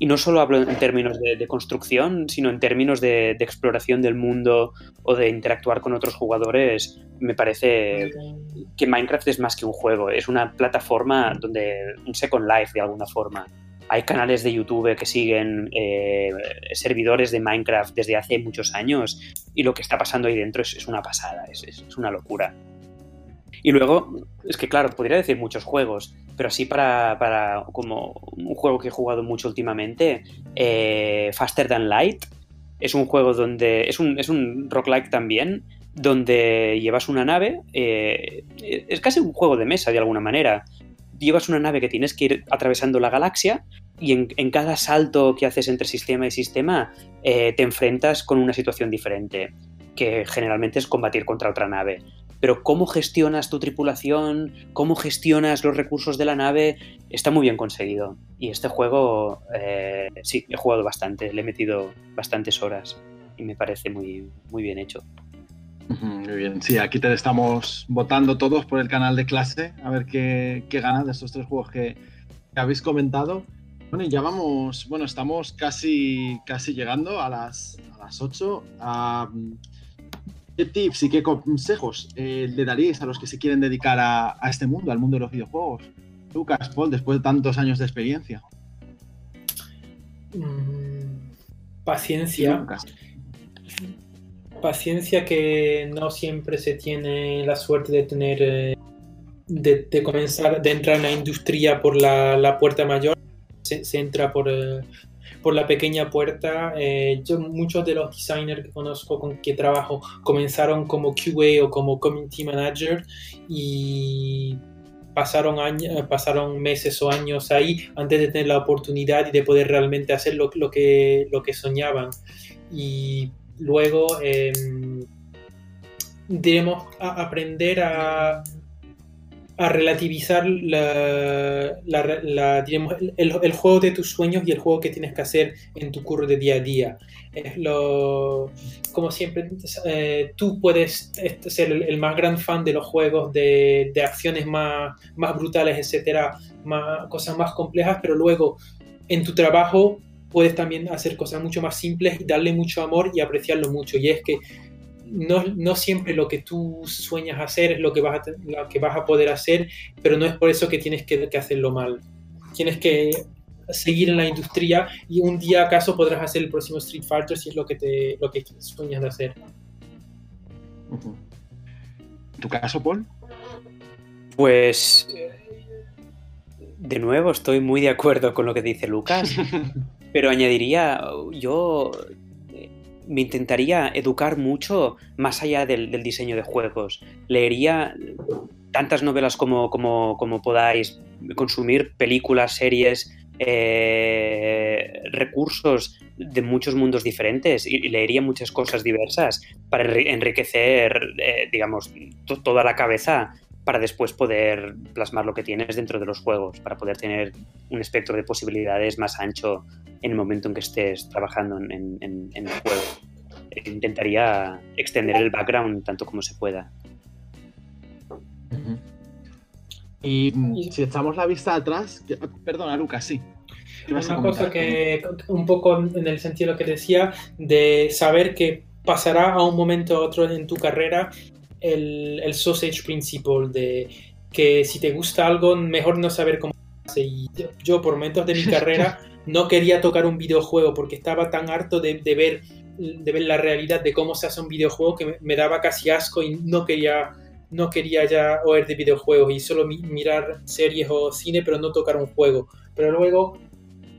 Y no solo hablo en términos de, construcción, sino en términos de, exploración del mundo o de interactuar con otros jugadores. Me parece que Minecraft es más que un juego, es una plataforma donde un Second Life de alguna forma hay canales de YouTube que siguen eh, servidores de Minecraft desde hace muchos años y lo que está pasando ahí dentro es, una pasada, es, una locura. Y luego, es que claro, podría decir muchos juegos, pero así para, como un juego que he jugado mucho últimamente, eh, Faster Than Light, es un juego donde, es un, es un roguelike también, donde llevas una nave, eh, es casi un juego de mesa de alguna manera, llevas una nave que tienes que ir atravesando la galaxia y en, cada salto que haces entre sistema y sistema eh, te enfrentas con una situación diferente, que generalmente es combatir contra otra nave. Pero cómo gestionas tu tripulación, cómo gestionas los recursos de la nave, está muy bien conseguido. Y este juego, eh, sí, he jugado bastante, le he metido bastantes horas y me parece muy, muy bien hecho. Muy bien, sí, aquí te estamos votando todos por el canal de clase, a ver qué, gana de estos tres juegos que, habéis comentado. Bueno, y ya vamos, bueno, estamos casi, casi llegando a las, a las 8. ¿Qué tips y qué consejos eh, le daríais a los que se quieren dedicar a, este mundo, al mundo de los videojuegos? Lucas, Paul, después de tantos años de experiencia. Mm, paciencia paciencia que no siempre se tiene la suerte de tener, eh, de, comenzar, de entrar en la industria por la, puerta mayor, se, entra por, eh, por la pequeña puerta. Eh, yo, muchos de los designers que conozco con que trabajo comenzaron como QA o como Community Manager y pasaron, años, pasaron meses o años ahí antes de tener la oportunidad y de poder realmente hacer lo, lo, que, lo que soñaban. Y Luego, eh, debemos aprender a, a relativizar la, el, juego de tus sueños y el juego que tienes que hacer en tu curro de día a día. Es lo, como siempre, eh, tú puedes ser el, más gran fan de los juegos de, de acciones más, más brutales, etcétera, más, cosas más complejas, pero luego en tu trabajo puedes también hacer cosas mucho más simples y darle mucho amor y apreciarlo mucho. Y es que no, no siempre lo que tú sueñas hacer es lo que, vas a, lo que vas a poder hacer, pero no es por eso que tienes que, hacerlo mal. Tienes que seguir en la industria y un día acaso podrás hacer el próximo Street Fighter si es lo que, te, lo que sueñas de hacer. ¿Tu caso, Paul? Pues de nuevo estoy muy de acuerdo con lo que dice Lucas. Pero añadiría, yo eh, me intentaría educar mucho más allá del, diseño de juegos. Leería tantas novelas como, como, podáis, consumir películas, series, eh, recursos de muchos mundos diferentes y, leería muchas cosas diversas para enriquecer, eh, digamos, toda la cabeza para después poder plasmar lo que tienes dentro de los juegos, para poder tener un espectro de posibilidades más ancho en el momento en que estés trabajando en, el juego. intentaría extender el background tanto como se pueda. Y si echamos la vista atrás, perdona Lucas, sí. Una cosa que, un poco en el sentido de lo que decía, de saber que pasará a un momento u otro en tu carrera el, el sausage principle, de que si te gusta algo, mejor no saber cómo hace. Y yo, por momentos de mi carrera, no quería tocar un videojuego porque estaba tan harto de, de, ver, de ver la realidad de cómo se hace un videojuego que me, me daba casi asco y no quería no quería ya oír de videojuegos y solo mirar series o cine, pero no tocar un juego. Pero luego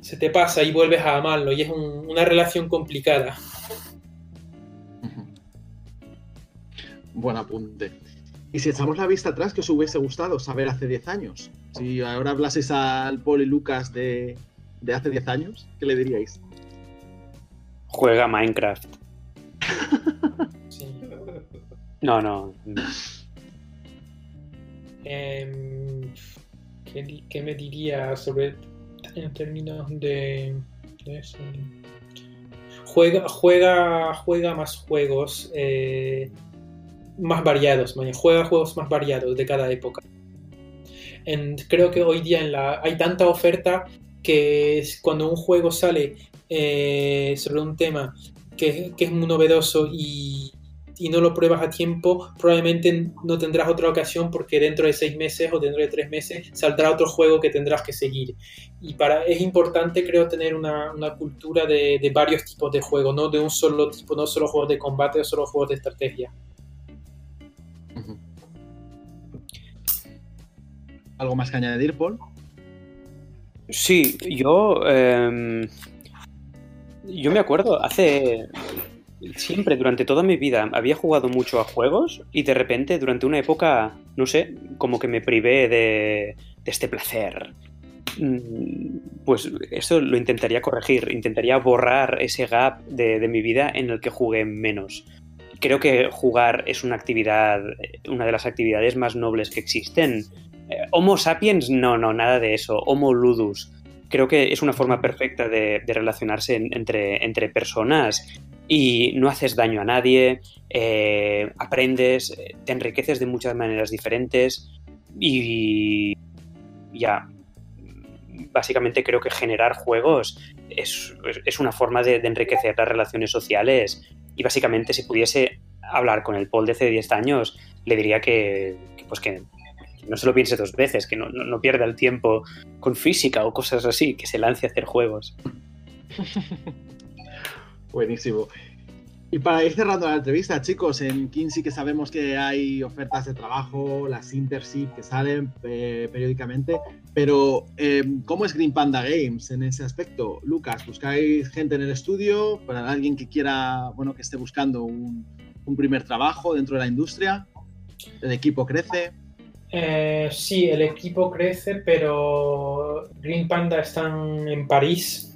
se te pasa y vuelves a amarlo y es una relación complicada. Buen apunte. Y si echamos la vista atrás, ¿qué os hubiese gustado saber hace 10 años? Si ahora hablaseis al Paul y Lucas de, de hace 10 años, ¿qué le diríais? Juega Minecraft. No, no. Em, ¿qué, me diría sobre en términos de, eso? Juega, juega, juega más juegos eh, más variados, juega juegos más variados de cada época. creo que hoy día en la, hay tanta oferta que cuando un juego sale eh, sobre un tema que, que, es muy novedoso y, y no lo pruebas a tiempo, probablemente no tendrás otra ocasión porque dentro de seis meses o dentro de tres meses saldrá otro juego que tendrás que seguir. Y para, es importante, creo, tener una, una cultura de, de, varios tipos de juegos, no de un solo tipo, no solo juegos de combate o solo juegos de estrategia. ¿Algo más que añadir, Paul? Sí, yo. Eh, yo me acuerdo, hace siempre, durante toda mi vida, había jugado mucho a juegos y de repente, durante una época, no sé, como que me privé de, este placer. Mm, pues eso lo intentaría corregir, intentaría borrar ese gap de, mi vida en el que jugué menos. Creo que jugar es una actividad, una de las actividades más nobles que existen. Eh, Homo sapiens, no, no, nada de eso. Homo ludus creo que es una forma perfecta de, relacionarse entre, personas y no haces daño a nadie, eh, aprendes, eh, te enriqueces de muchas maneras diferentes y ya, básicamente creo que generar juegos es, una forma de, enriquecer las relaciones sociales y básicamente si pudiese hablar con el Paul de hace 10 años, le diría que, pues que no se lo piense dos veces, que no, no pierda el tiempo con física o cosas así, que se lance a hacer juegos. Buenísimo. Y para ir cerrando la entrevista, chicos, en King que sabemos que hay ofertas de trabajo, las internship que salen eh, periódicamente, pero eh, ¿cómo es Green Panda Games en ese aspecto? Lucas, ¿buscáis gente en el estudio para alguien que quiera, bueno, que esté buscando un, primer trabajo dentro de la industria? ¿El equipo crece? Eh, sí, el equipo crece, pero Green Panda están en París,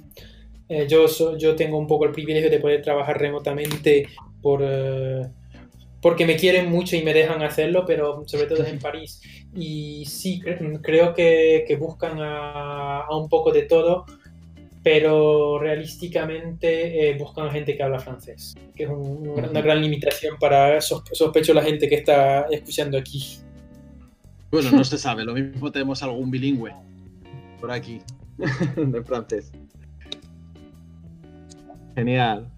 eh, yo, yo tengo un poco el privilegio de poder trabajar remotamente por, eh, porque me quieren mucho y me dejan hacerlo, pero sobre todo en París. Y sí, creo que, que buscan a, a, un poco de todo, pero realísticamente eh, buscan a gente que habla francés, que es una gran limitación para, sospecho, la gente que está escuchando aquí. Bueno, no se sabe, lo mismo tenemos algún bilingüe por aquí, de francés. Genial.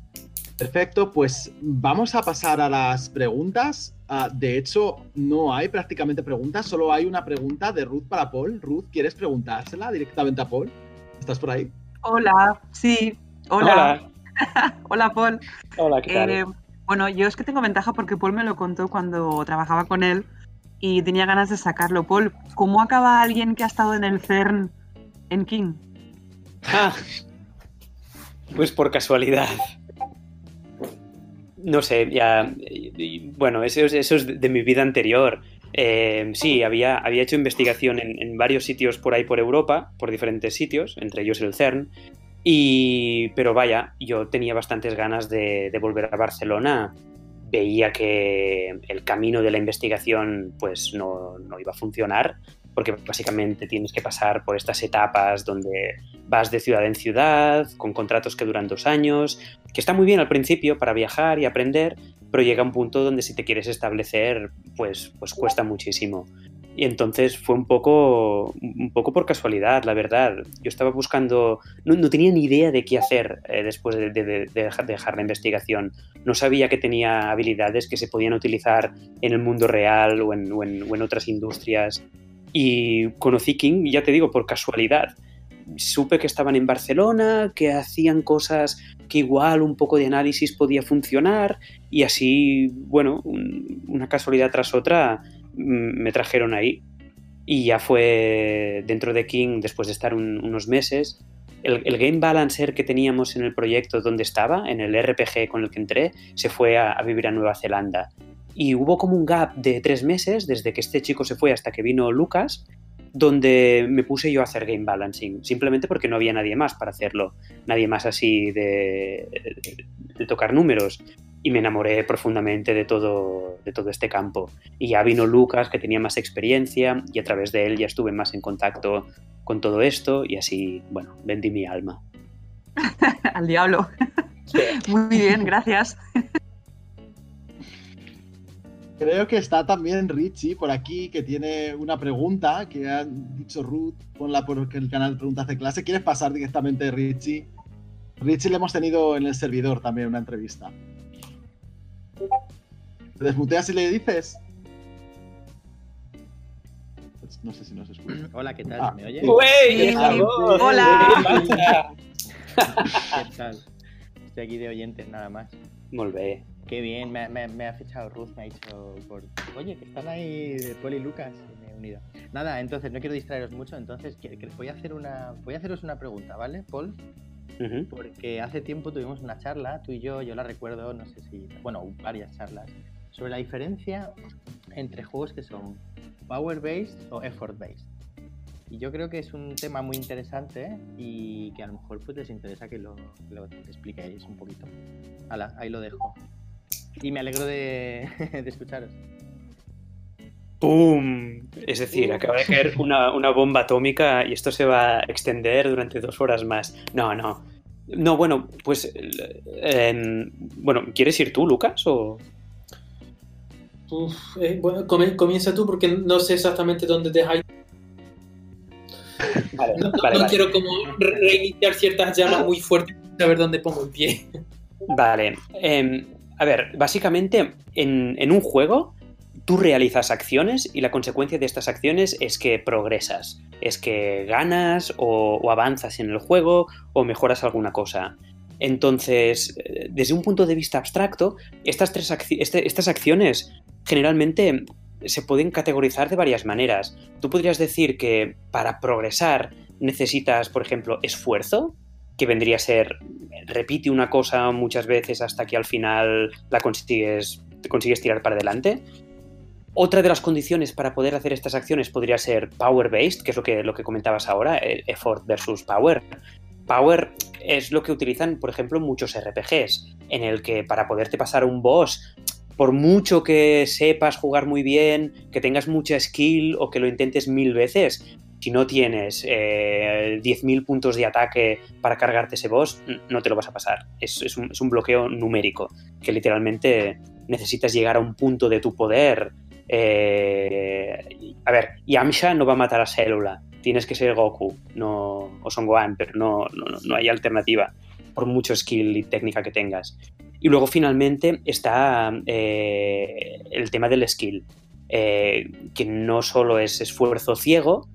Perfecto, pues vamos a pasar a las preguntas. Ah, de hecho, no hay prácticamente preguntas, solo hay una pregunta de Ruth para Paul. Ruth, ¿quieres preguntársela directamente a Paul? ¿Estás por ahí? Hola, sí. Hola. Hola, Paul. Hola, ¿qué tal? Eh, bueno, yo es que tengo ventaja porque Paul me lo contó cuando trabajaba con él y tenía ganas de sacarlo. Paul, ¿cómo acaba alguien que ha estado en el CERN en King? Ah, pues por casualidad. No sé, ya. Bueno, eso, es de mi vida anterior. Eh, sí, había, hecho investigación en, varios sitios por ahí por Europa, por diferentes sitios, entre ellos el CERN. Y, pero vaya, yo tenía bastantes ganas de, volver a Barcelona. Veía que el camino de la investigación pues no iba a funcionar porque básicamente tienes que pasar por estas etapas donde vas de ciudad en ciudad, con contratos que duran dos años, que está muy bien al principio para viajar y aprender, pero llega un punto donde si te quieres establecer, pues, pues cuesta muchísimo. Y entonces fue un poco, un poco por casualidad, la verdad. Yo estaba buscando, no, tenía ni idea de qué hacer eh, después de, dejar, la investigación. No sabía que tenía habilidades que se podían utilizar en el mundo real o en, o en otras industrias. Y conocí King, ya te digo, por casualidad. Supe que estaban en Barcelona, que hacían cosas que igual un poco de análisis podía funcionar y así, bueno, una casualidad tras otra Mm, me trajeron ahí. Y ya fue dentro de King, después de estar unos meses, el, game balancer que teníamos en el proyecto donde estaba, en el RPG con el que entré, se fue a, vivir a Nueva Zelanda. Y hubo como un gap de tres meses, desde que este chico se fue hasta que vino Lucas, donde me puse yo a hacer game balancing, simplemente porque no había nadie más para hacerlo, nadie más así de tocar números y me enamoré profundamente de todo, de todo este campo. Y ya vino Lucas, que tenía más experiencia, y a través de él ya estuve más en contacto con todo esto, y así, bueno, vendí mi alma. Al diablo. Muy bien, gracias. Creo que está también Richie por aquí, que tiene una pregunta que ha dicho Ruth, ponla por el canal Preguntas de Clase. ¿Quieres pasar directamente, Richie? Richie le hemos tenido en el servidor también una entrevista. ¿Te desmuteas y le dices? Pues no sé si nos escucha. Hola, ¿qué tal? ¿Me oye? ¡Hola! ¿Qué tal? Estoy aquí de oyentes nada más. Muy bien. Qué bien, me, me, ha fichado Ruth, me ha dicho por... Oye, que están ahí Poli y Lucas, y me he unido. Nada, entonces no quiero distraeros mucho, entonces voy a hacer una voy a haceros una pregunta, ¿vale, Paul? Porque hace tiempo tuvimos una charla, tú y yo, yo la recuerdo, no sé si, bueno, varias charlas, sobre la diferencia entre juegos que son power-based o effort-based. Y yo creo que es un tema muy interesante y que a lo mejor pues les interesa que lo, lo expliquéis un poquito. Hala, ahí lo dejo. Y me alegro de, de escucharos. ¡Pum! Es decir, acaba de caer una, una, bomba atómica y esto se va a extender durante dos horas más. No, no. No, bueno, pues. Eh, bueno, ¿quieres ir tú, Lucas? O... Uf, eh, bueno, comienza tú porque no sé exactamente dónde dejáis. Vale, no, no quiero como reiniciar ciertas llamas muy fuertes para saber dónde pongo el pie. Vale. Em, a ver, básicamente en, un juego tú realizas acciones y la consecuencia de estas acciones es que progresas, es que ganas o, avanzas en el juego o mejoras alguna cosa. Entonces, eh, desde un punto de vista abstracto, estas, tres este, estas acciones generalmente se pueden categorizar de varias maneras. Tú podrías decir que para progresar necesitas, por ejemplo, esfuerzo, que vendría a ser repite una cosa muchas veces hasta que al final la consigues, consigues tirar para adelante. Otra de las condiciones para poder hacer estas acciones podría ser power-based, que es lo que, lo que comentabas ahora, effort versus power. Power es lo que utilizan, por ejemplo, muchos RPGs, en el que para poderte pasar un boss, por mucho que sepas jugar muy bien, que tengas mucha skill o que lo intentes mil veces, si no tienes eh, 10.000 puntos de ataque para cargarte ese boss, no te lo vas a pasar. Es, un, es un bloqueo numérico, que literalmente necesitas llegar a un punto de tu poder eh, a ver, Yamcha no va a matar a Célula. Tienes que ser Goku no, o Son Gohan, pero no, no, hay alternativa, por mucho skill y técnica que tengas. Y luego finalmente está eh, el tema del skill, eh, que no solo es esfuerzo ciego,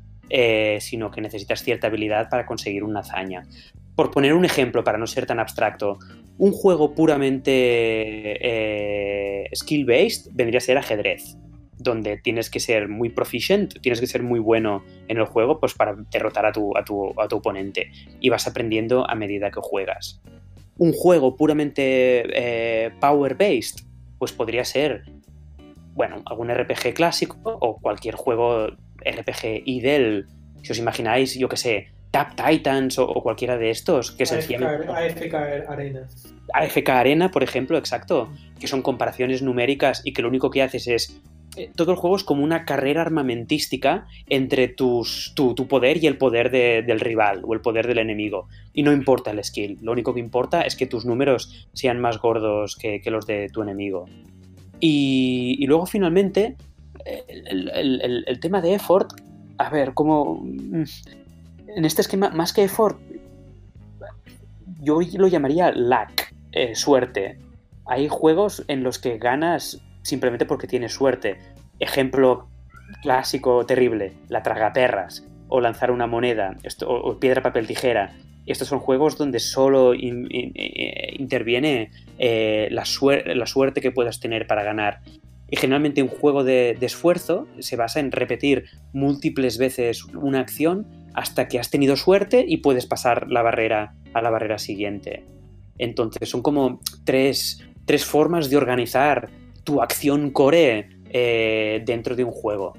sino que necesitas cierta habilidad para conseguir una hazaña. Por poner un ejemplo, para no ser tan abstracto, un juego puramente skill-based vendría a ser ajedrez donde tienes que ser muy proficient, tienes que ser muy bueno en el juego pues para derrotar a tu, a tu, a tu oponente y vas aprendiendo a medida que juegas. Un juego puramente eh, power-based, pues podría ser, bueno, algún RPG clásico o cualquier juego RPG IDEL, si os imagináis, yo que sé, Tap Titans o, cualquiera de estos, que sencillamente... AFK Arena. AFK Arena, por ejemplo, exacto, que son comparaciones numéricas y que lo único que haces es eh, todo el juego es como una carrera armamentística entre tus, tu, poder y el poder del rival o el poder del enemigo. Y no importa el skill, lo único que importa es que tus números sean más gordos que, los de tu enemigo. Y, luego finalmente, el, tema de effort, a ver, como... Mm, en este esquema, más que effort, yo lo llamaría luck, eh, suerte. Hay juegos en los que ganas simplemente porque tienes suerte. Ejemplo clásico terrible, la tragaperras, o lanzar una moneda, o, piedra, papel, tijera. Estos son juegos donde solo eh, interviene eh, la, suerte que puedas tener para ganar. Y generalmente un juego de, esfuerzo se basa en repetir múltiples veces una acción hasta que has tenido suerte y puedes pasar la barrera a la barrera siguiente. Entonces son como tres, tres formas de organizar tu acción core eh, dentro de un juego.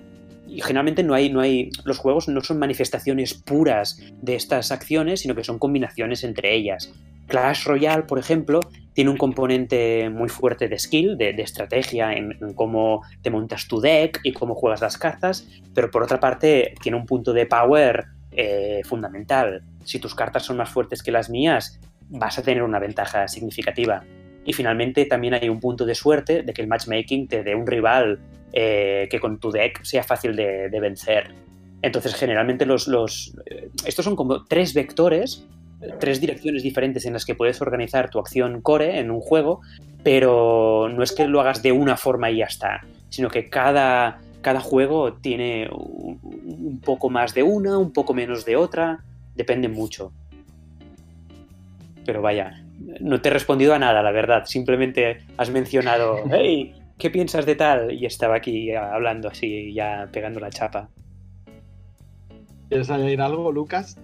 Y generalmente no hay, no hay. Los juegos no son manifestaciones puras de estas acciones, sino que son combinaciones entre ellas. Clash Royale, por ejemplo, tiene un componente muy fuerte de skill, de, estrategia en, cómo te montas tu deck y cómo juegas las cartas, pero por otra parte tiene un punto de power eh, fundamental. Si tus cartas son más fuertes que las mías, vas a tener una ventaja significativa. Y finalmente también hay un punto de suerte de que el matchmaking te dé un rival eh, que con tu deck sea fácil de, vencer. Entonces, generalmente los, los, eh, estos son como tres vectores, tres direcciones diferentes en las que puedes organizar tu acción core en un juego, pero no es que lo hagas de una forma y ya está, sino que cada, cada juego tiene un poco más de una, un poco menos de otra, depende mucho. Pero vaya, no te he respondido a nada, la verdad. Simplemente has mencionado, hey, ¿qué piensas de tal? Y estaba aquí hablando así, ya pegando la chapa. ¿Quieres añadir algo, Lucas?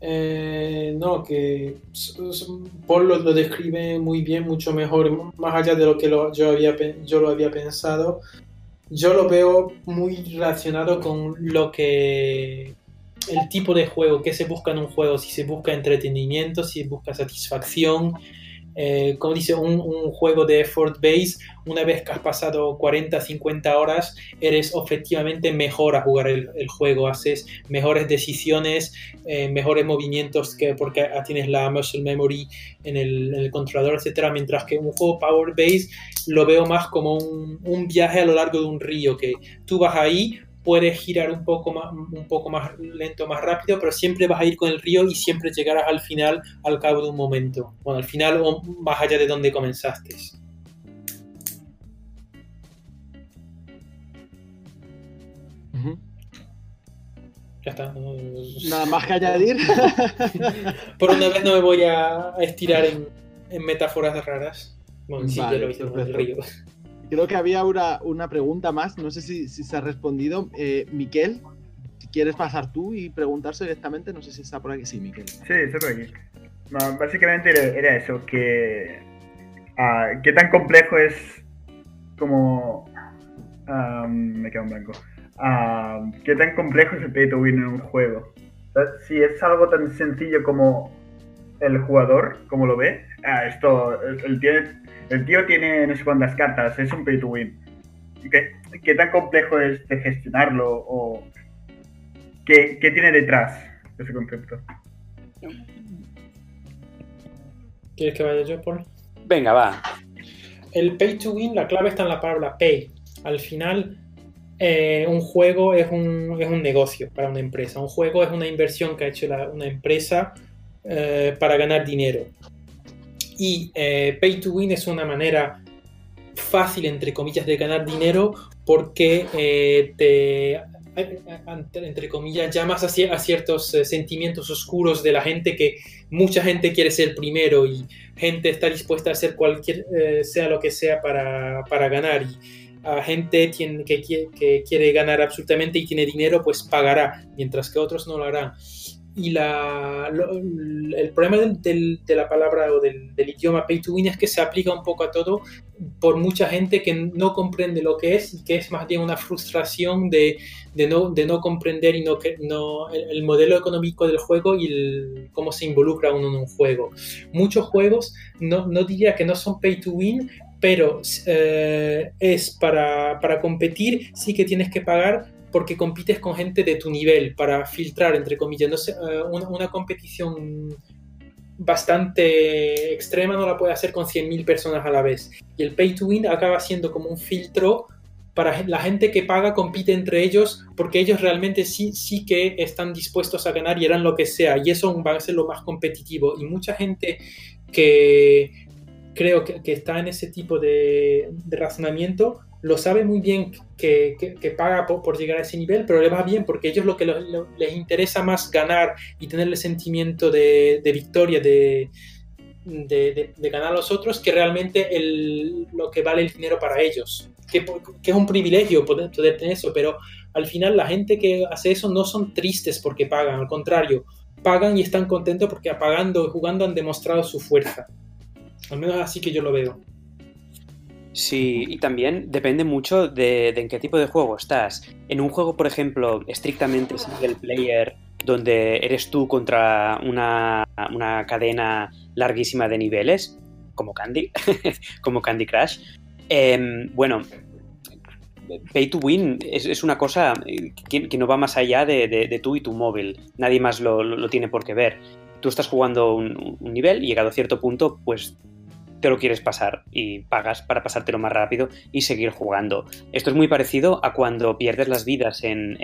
Eh, no, que Paul lo, describe muy bien, mucho mejor, más allá de lo que yo, había, yo lo había pensado. Yo lo veo muy relacionado con lo que el tipo de juego, que se busca en un juego, si se busca entretenimiento, si se busca satisfacción. Eh, como dice, un, juego de effort base, una vez que has pasado 40, 50 horas, eres efectivamente mejor a jugar el, juego, haces mejores decisiones, eh, mejores movimientos que porque tienes la muscle memory en el, controlador, etcétera, mientras que un juego power base lo veo más como un, un viaje a lo largo de un río, que tú vas ahí, puedes girar un poco más, un poco más lento, más rápido, pero siempre vas a ir con el río y siempre llegarás al final al cabo de un momento. Bueno, al final o más allá de donde comenzaste. Ya está. Nada más que añadir. Por una vez no me voy a estirar en, metáforas raras. Bueno, sí, lo hice con el río. Creo que había una, una pregunta más, no sé si, si se ha respondido. Eh, Miquel, si quieres pasar tú y preguntarse directamente, no sé si está por aquí. Sí, Miquel. Sí, estoy por aquí. básicamente era, eso, que ah, qué tan complejo es como... me queda un blanco. qué tan complejo es el pay to win en un juego. si es algo tan sencillo como el jugador, como lo ve, ah, esto, el, tiene el tío tiene no sé cuántas cartas, es un pay to win. ¿Qué, tan complejo es de gestionarlo o qué, tiene detrás ese concepto? ¿Quieres que vaya yo, Paul? Venga, va. El pay to win, la clave está en la palabra pay. Al final, eh, un juego es un, es un, negocio para una empresa. Un juego es una inversión que ha hecho una empresa eh, para ganar dinero. Y eh, Pay to Win es una manera fácil, entre comillas, de ganar dinero porque eh, te, eh, entre comillas, llamas a, ciertos sentimientos oscuros de la gente que mucha gente quiere ser primero y gente está dispuesta a hacer cualquier, sea lo que sea para, para ganar. Y, a gente tiene, que, que, quiere ganar absolutamente y tiene dinero, pues pagará, mientras que otros no lo harán y la, el problema de la palabra o del, idioma pay to win es que se aplica un poco a todo por mucha gente que no comprende lo que es y que es más bien una frustración de, de, no, de no comprender y no, no, el, modelo económico del juego y cómo se involucra uno en un juego. Muchos juegos, no, no diría que no son pay to win, pero eh, es para, para competir, sí que tienes que pagar porque compites con gente de tu nivel para filtrar, entre comillas. Entonces, eh, una, una, competición bastante extrema no la puede hacer con 100.000 personas a la vez. Y el pay to win acaba siendo como un filtro para la gente que paga, compite entre ellos, porque ellos realmente sí, sí que están dispuestos a ganar y harán lo que sea. Y eso va a ser lo más competitivo. Y mucha gente que creo que, que está en ese tipo de, de razonamiento lo sabe muy bien que, que, paga por, llegar a ese nivel, pero le va bien porque ellos lo que les interesa más ganar y tener el sentimiento de, de victoria, de, de, ganar a los otros, que realmente el, lo que vale el dinero para ellos. Que, que es un privilegio poder, poder, tener eso, pero al final la gente que hace eso no son tristes porque pagan, al contrario, pagan y están contentos porque apagando y jugando han demostrado su fuerza. Al menos así que yo lo veo. Sí, y también depende mucho de, en qué tipo de juego estás. En un juego, por ejemplo, estrictamente single player, donde eres tú contra una, cadena larguísima de niveles, como Candy, como Candy Crush, em, bueno, pay to win es, una cosa que, no va más allá de, tú y tu móvil. Nadie más lo, tiene por qué ver. Tú estás jugando un, un nivel y llegado a cierto punto, pues lo quieres pasar y pagas para pasártelo más rápido y seguir jugando. Esto es muy parecido a cuando pierdes las vidas en,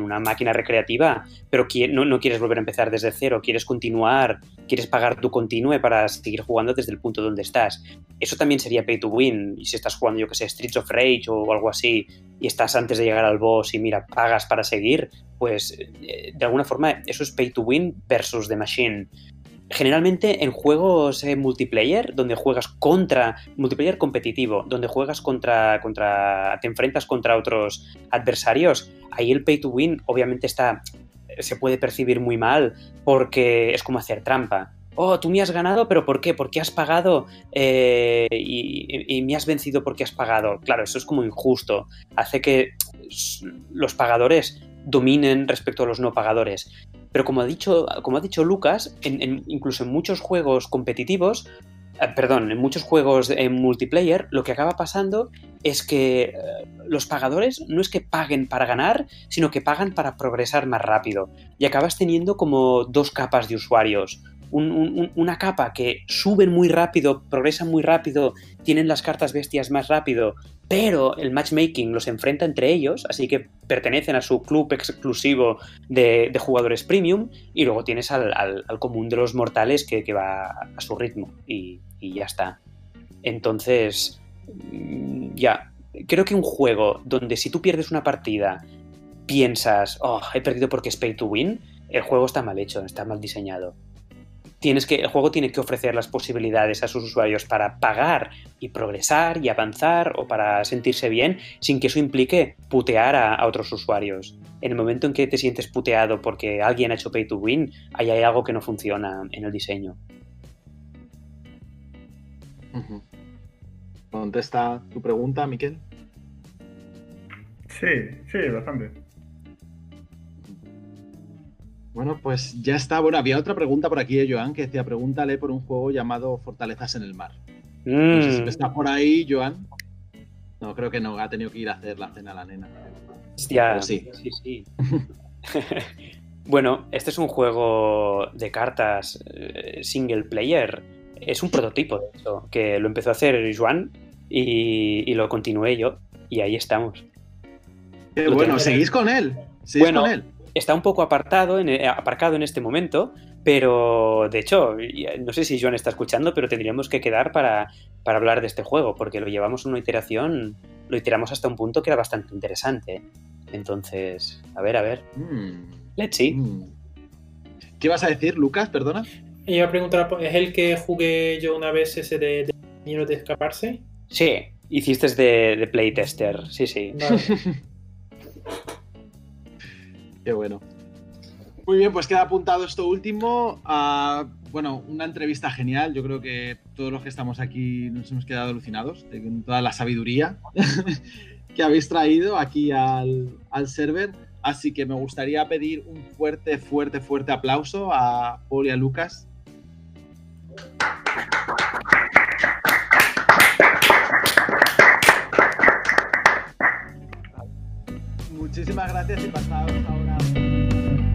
una máquina recreativa, pero no, no, quieres volver a empezar desde cero, quieres continuar, quieres pagar tu continue para seguir jugando desde el punto donde estás. Eso también sería pay to win. Y si estás jugando, yo que sé, Streets of Rage o algo así, y estás antes de llegar al boss y mira, pagas para seguir, pues eh, de alguna forma eso es pay to win versus The Machine generalmente en juegos eh, multiplayer, donde juegas contra, multiplayer competitivo, donde juegas contra, contra, te enfrentas contra otros adversarios, ahí el pay to win obviamente está, se puede percibir muy mal porque es como hacer trampa. Oh, tú me has ganado, pero ¿por qué? Porque has pagado eh, y, y me has vencido porque has pagado. Claro, eso es como injusto. Hace que los pagadores dominen respecto a los no pagadores. Pero como ha dicho, como ha dicho Lucas, incluso en muchos juegos competitivos, eh, perdón, en muchos juegos en multiplayer, lo que acaba pasando es que eh, los pagadores no es que paguen para ganar, sino que pagan para progresar más rápido. Y acabas teniendo como dos capas de usuarios una capa que suben muy rápido, progresan muy rápido, tienen las cartas bestias más rápido, pero el matchmaking los enfrenta entre ellos, así que pertenecen a su club exclusivo de, jugadores premium, y luego tienes al, común de los mortales que, va a su ritmo, y, ya está. Entonces, mm, ya, creo que un juego donde si tú pierdes una partida, piensas, oh, he perdido porque es pay to win, el juego está mal hecho, está mal diseñado tienes que, el juego tiene que ofrecer las posibilidades a sus usuarios para pagar y progresar y avanzar o para sentirse bien sin que eso implique putear a, otros usuarios. En el momento en que te sientes puteado porque alguien ha hecho pay to win, ahí hay algo que no funciona en el diseño. ¿Contesta tu pregunta, Miquel? Sí, sí, bastante. Bueno, pues ya está. Bueno, había otra pregunta por aquí de Joan que decía, pregúntale por un juego llamado Fortalezas en el Mar. No sé si mm. está por ahí, Joan. No, creo que no, ha tenido que ir a hacer la cena a la nena. Hostia, sí. sí, sí. bueno, este es un juego de cartas eh, single player. Es un prototipo, de hecho, que lo empezó a hacer Joan y, lo continué yo. Y ahí estamos. Bueno, ¿seguís con él? ¿Seguís con él? Está un poco apartado, en, eh, aparcado en este momento, pero de hecho, no sé si Joan está escuchando, pero tendríamos que quedar para, hablar de este juego, porque lo llevamos una iteración, lo iteramos hasta un punto que era bastante interesante. Entonces, a ver, a ver. Mm. Let's see. Mm. ¿Qué vas a decir, Lucas? Perdona. Iba a preguntar, ¿es el que jugué yo una vez ese de, de, de escaparse? Sí, hiciste de, de playtester, sí, sí. Qué bueno. Muy bien, pues queda apuntado esto último. a bueno, una entrevista genial. Yo creo que todos los que estamos aquí nos hemos quedado alucinados de toda la sabiduría que habéis traído aquí al, al server. Así que me gustaría pedir un fuerte, fuerte, fuerte aplauso a Paul y a Lucas muchísimas gracias y pasaos ahora.